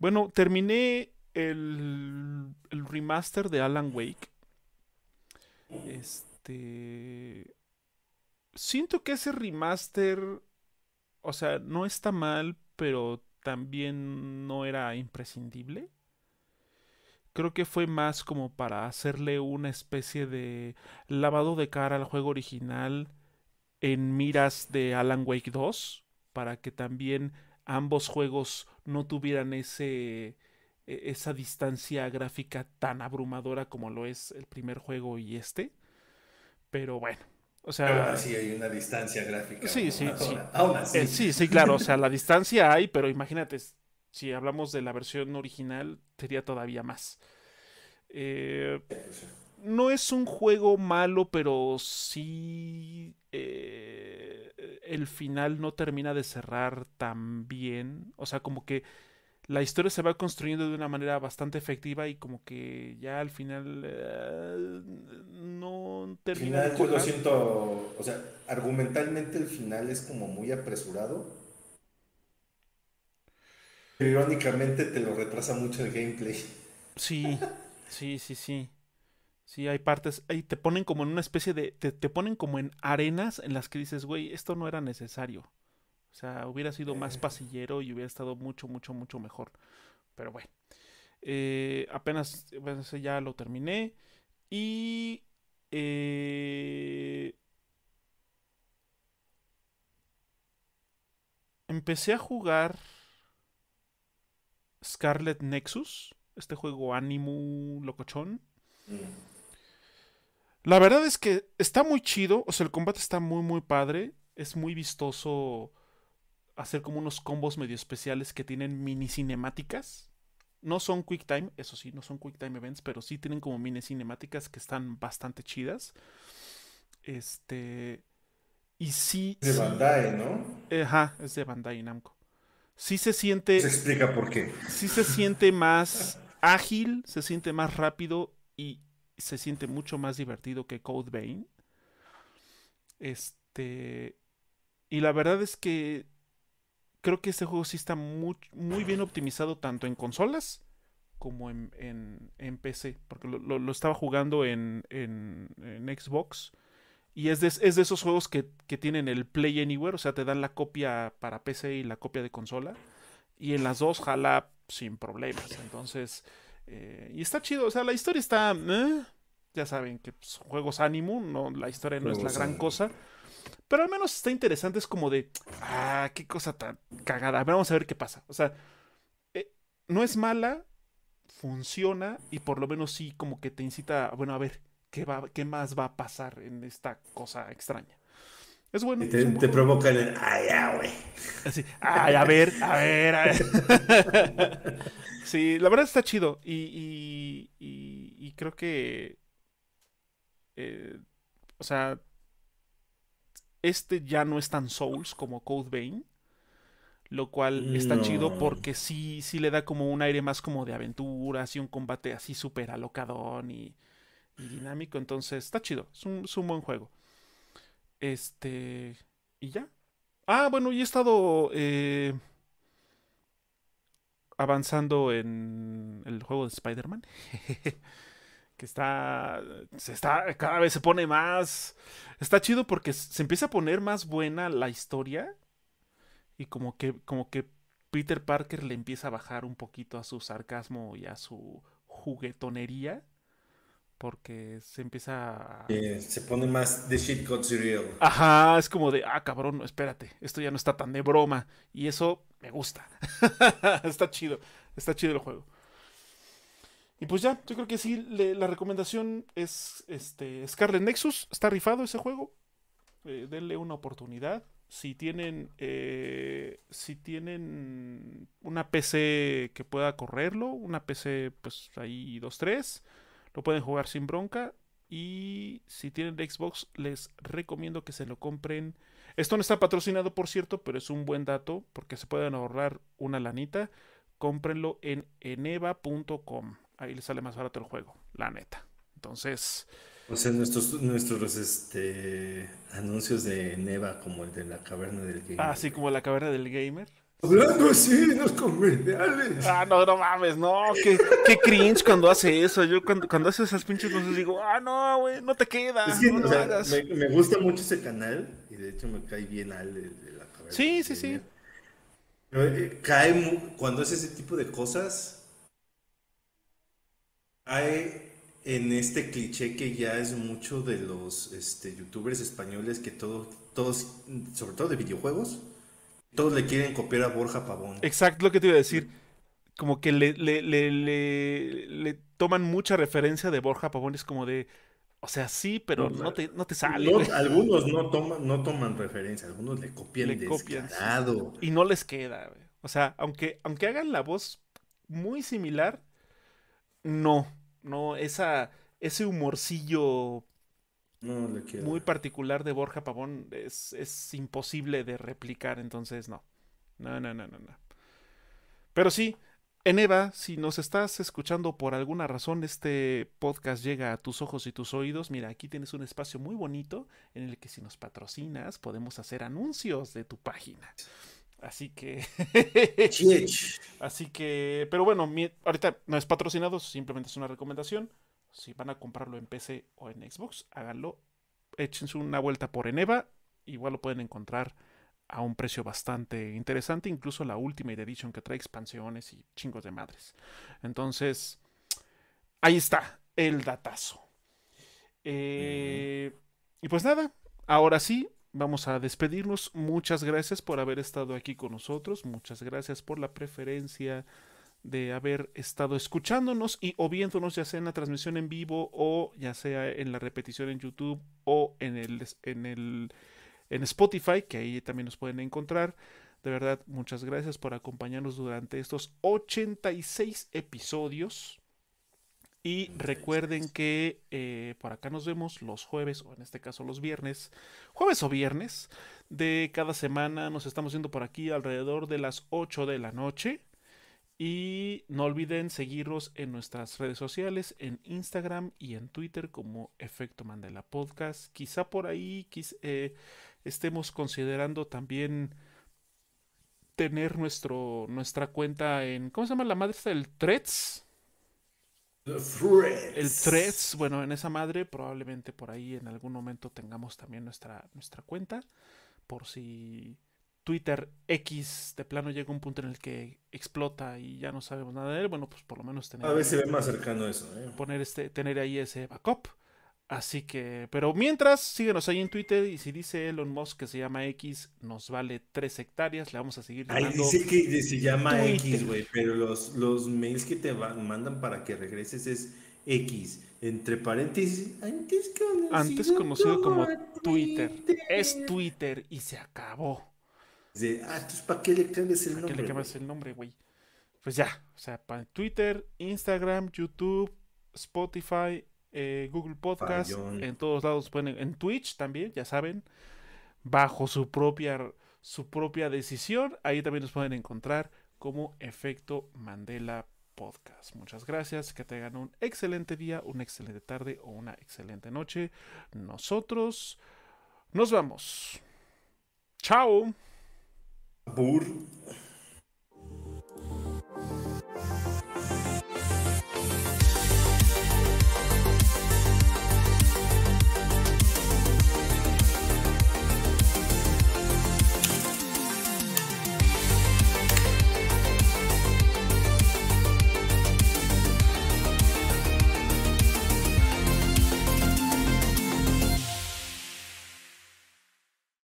bueno, terminé el, remaster de Alan Wake. Este. Siento que ese remaster. O sea, no está mal, pero también no era imprescindible. Creo que fue más como para hacerle una especie de lavado de cara al juego original en miras de Alan Wake 2 para que también ambos juegos no tuvieran ese e, esa distancia gráfica tan abrumadora como lo es el primer juego y este. Pero bueno, o sea, sí hay una distancia gráfica. Sí, sí, sí. Aún así. Eh, sí, sí, claro, o sea, la distancia hay, pero imagínate, si hablamos de la versión original, sería todavía más. Eh, no es un juego malo, pero sí eh, el final no termina de cerrar tan bien. O sea, como que la historia se va construyendo de una manera bastante efectiva y como que ya al final eh, no termina. Final, yo lo siento, o sea, argumentalmente el final es como muy apresurado. Pero irónicamente te lo retrasa mucho el gameplay. Sí, sí, sí, sí. Sí, hay partes, ahí te ponen como en una especie de, te, te ponen como en arenas en las que dices, güey, esto no era necesario. O sea, hubiera sido más pasillero y hubiera estado mucho, mucho, mucho mejor. Pero bueno, eh, apenas ya lo terminé y... Eh, empecé a jugar Scarlet Nexus, este juego Animu Locochón. Mm. La verdad es que está muy chido, o sea, el combate está muy, muy padre. Es muy vistoso hacer como unos combos medio especiales que tienen mini cinemáticas. No son quick time, eso sí, no son quick time events, pero sí tienen como mini cinemáticas que están bastante chidas. Este. Y sí. De Bandai, ¿no? Ajá, es de Bandai Namco. Sí se siente. Se explica por qué. Sí se siente más ágil, se siente más rápido y se siente mucho más divertido que Code Vein. Este. Y la verdad es que creo que este juego sí está muy, muy bien optimizado tanto en consolas como en, en, PC. Porque lo, estaba jugando en, en, Xbox. Y es de, es de esos juegos que, que, tienen el Play Anywhere. O sea, te dan la copia para PC y la copia de consola. Y en las dos jala sin problemas. Entonces. Eh, y está chido, o sea, la historia está... Eh, ya saben que pues, juegos ánimo, no, la historia no es la gran cosa. Pero al menos está interesante, es como de... Ah, qué cosa tan cagada. Vamos a ver qué pasa. O sea, eh, no es mala, funciona y por lo menos sí como que te incita, bueno, a ver, ¿qué, va, qué más va a pasar en esta cosa extraña? Es bueno. te, te provoca el. Ay, ya, güey. Así, ay, a ver, a ver, a ver. sí, la verdad está chido. Y, y, creo que. Eh, o sea. Este ya no es tan Souls como Code Vein. Lo cual está chido porque sí, sí le da como un aire más como de aventura, así un combate así súper alocadón y, dinámico. Entonces está chido. Es un, es un buen juego. Este. Y ya. Ah, bueno, y he estado eh, avanzando en el juego de Spider-Man. que está. Se está. Cada vez se pone más. Está chido porque se empieza a poner más buena la historia. Y como que. como que Peter Parker le empieza a bajar un poquito a su sarcasmo y a su juguetonería porque se empieza a... se pone más de shit got real. Ajá, es como de, ah, cabrón, espérate, esto ya no está tan de broma. Y eso me gusta. está chido, está chido el juego. Y pues ya, yo creo que sí, la recomendación es este Scarlet Nexus, está rifado ese juego. Eh, denle una oportunidad. Si tienen, eh, si tienen una PC que pueda correrlo, una PC pues ahí 2.3 lo pueden jugar sin bronca. Y si tienen Xbox, les recomiendo que se lo compren. Esto no está patrocinado, por cierto, pero es un buen dato porque se pueden ahorrar una lanita. Cómprenlo en eneva.com. Ahí les sale más barato el juego, la neta. Entonces. O sea, nuestros, nuestros este, anuncios de Eneva, como el de la caverna del gamer. Ah, sí, como la caverna del gamer. Hablando así, los comerciales. Ah, no, no mames, no. Qué, qué cringe cuando hace eso. Yo cuando, cuando hace esas pinches cosas digo, ah, no, güey, no te queda. no, me, me, gusta mucho ese canal y de hecho me cae bien al de, la cabeza. Sí, sí, sí. Pero, eh, cae cuando hace ese tipo de cosas. Cae en este cliché que ya es mucho de los este, youtubers españoles que todos, todos, sobre todo de videojuegos todos le quieren copiar a Borja Pavón. Exacto lo que te iba a decir. Como que le, le, le, le, toman mucha referencia de Borja Pavón. Es como de. O sea, sí, pero no, te, no te sale. algunos no toman, no toman referencia, algunos le copian le descarado. Y no les queda, O sea, aunque, aunque hagan la voz muy similar, no, no, esa, ese humorcillo muy particular de Borja Pavón es, es, imposible de replicar, entonces no. No, no, no, no, no. Pero sí, en Eva, si nos estás escuchando por alguna razón, este podcast llega a tus ojos y tus oídos. Mira, aquí tienes un espacio muy bonito en el que si nos patrocinas podemos hacer anuncios de tu página. Así que. así que. Pero bueno, ahorita no es patrocinado, simplemente es una recomendación. Si van a comprarlo en PC o en Xbox, háganlo. Échense una vuelta por Eneva. Igual lo pueden encontrar a un precio bastante interesante, incluso la Ultimate Edition que trae expansiones y chingos de madres. Entonces, ahí está el datazo. Eh, y pues nada, ahora sí, vamos a despedirnos. Muchas gracias por haber estado aquí con nosotros. Muchas gracias por la preferencia de haber estado escuchándonos y o viéndonos ya sea en la transmisión en vivo o ya sea en la repetición en YouTube o en el, en el en Spotify, que ahí también nos pueden encontrar. De verdad, muchas gracias por acompañarnos durante estos 86 episodios. Y recuerden que eh, por acá nos vemos los jueves, o en este caso los viernes, jueves o viernes de cada semana. Nos estamos viendo por aquí alrededor de las 8 de la noche. Y no olviden seguirnos en nuestras redes sociales, en Instagram y en Twitter como Efecto Mandela Podcast. Quizá por ahí eh, estemos considerando también tener nuestro, nuestra cuenta en, ¿cómo se llama la madre? ¿El Threads? El Threads, bueno, en esa madre probablemente por ahí en algún momento tengamos también nuestra, nuestra cuenta, por si Twitter X de plano llega un punto en el que explota y ya no sabemos nada de él, bueno, pues por lo menos tener... A ver si ve más cercano eso. ¿eh? Poner este, tener ahí ese backup. Así que, pero mientras, síguenos ahí en Twitter y si dice Elon Musk que se llama X, nos vale 3 hectáreas, le vamos a seguir Ahí dice que se llama X, güey, pero los, los mails que te mandan para que regreses es X, entre paréntesis, antes conocido, antes conocido como, Twitter. Es Twitter y se acabó. Ah, entonces ¿para qué le cambias el nombre? ¿Para qué le cambias el nombre, güey? Pues ya, o sea, para Twitter, Instagram, YouTube, Spotify, eh, Google Podcast, en todos lados pueden, en Twitch también, ya saben, bajo su propia, su propia decisión, ahí también nos pueden encontrar como Efecto Mandela Podcast. Muchas gracias, que tengan un excelente día, una excelente tarde o una excelente noche. Nosotros nos vamos. Chao. burro.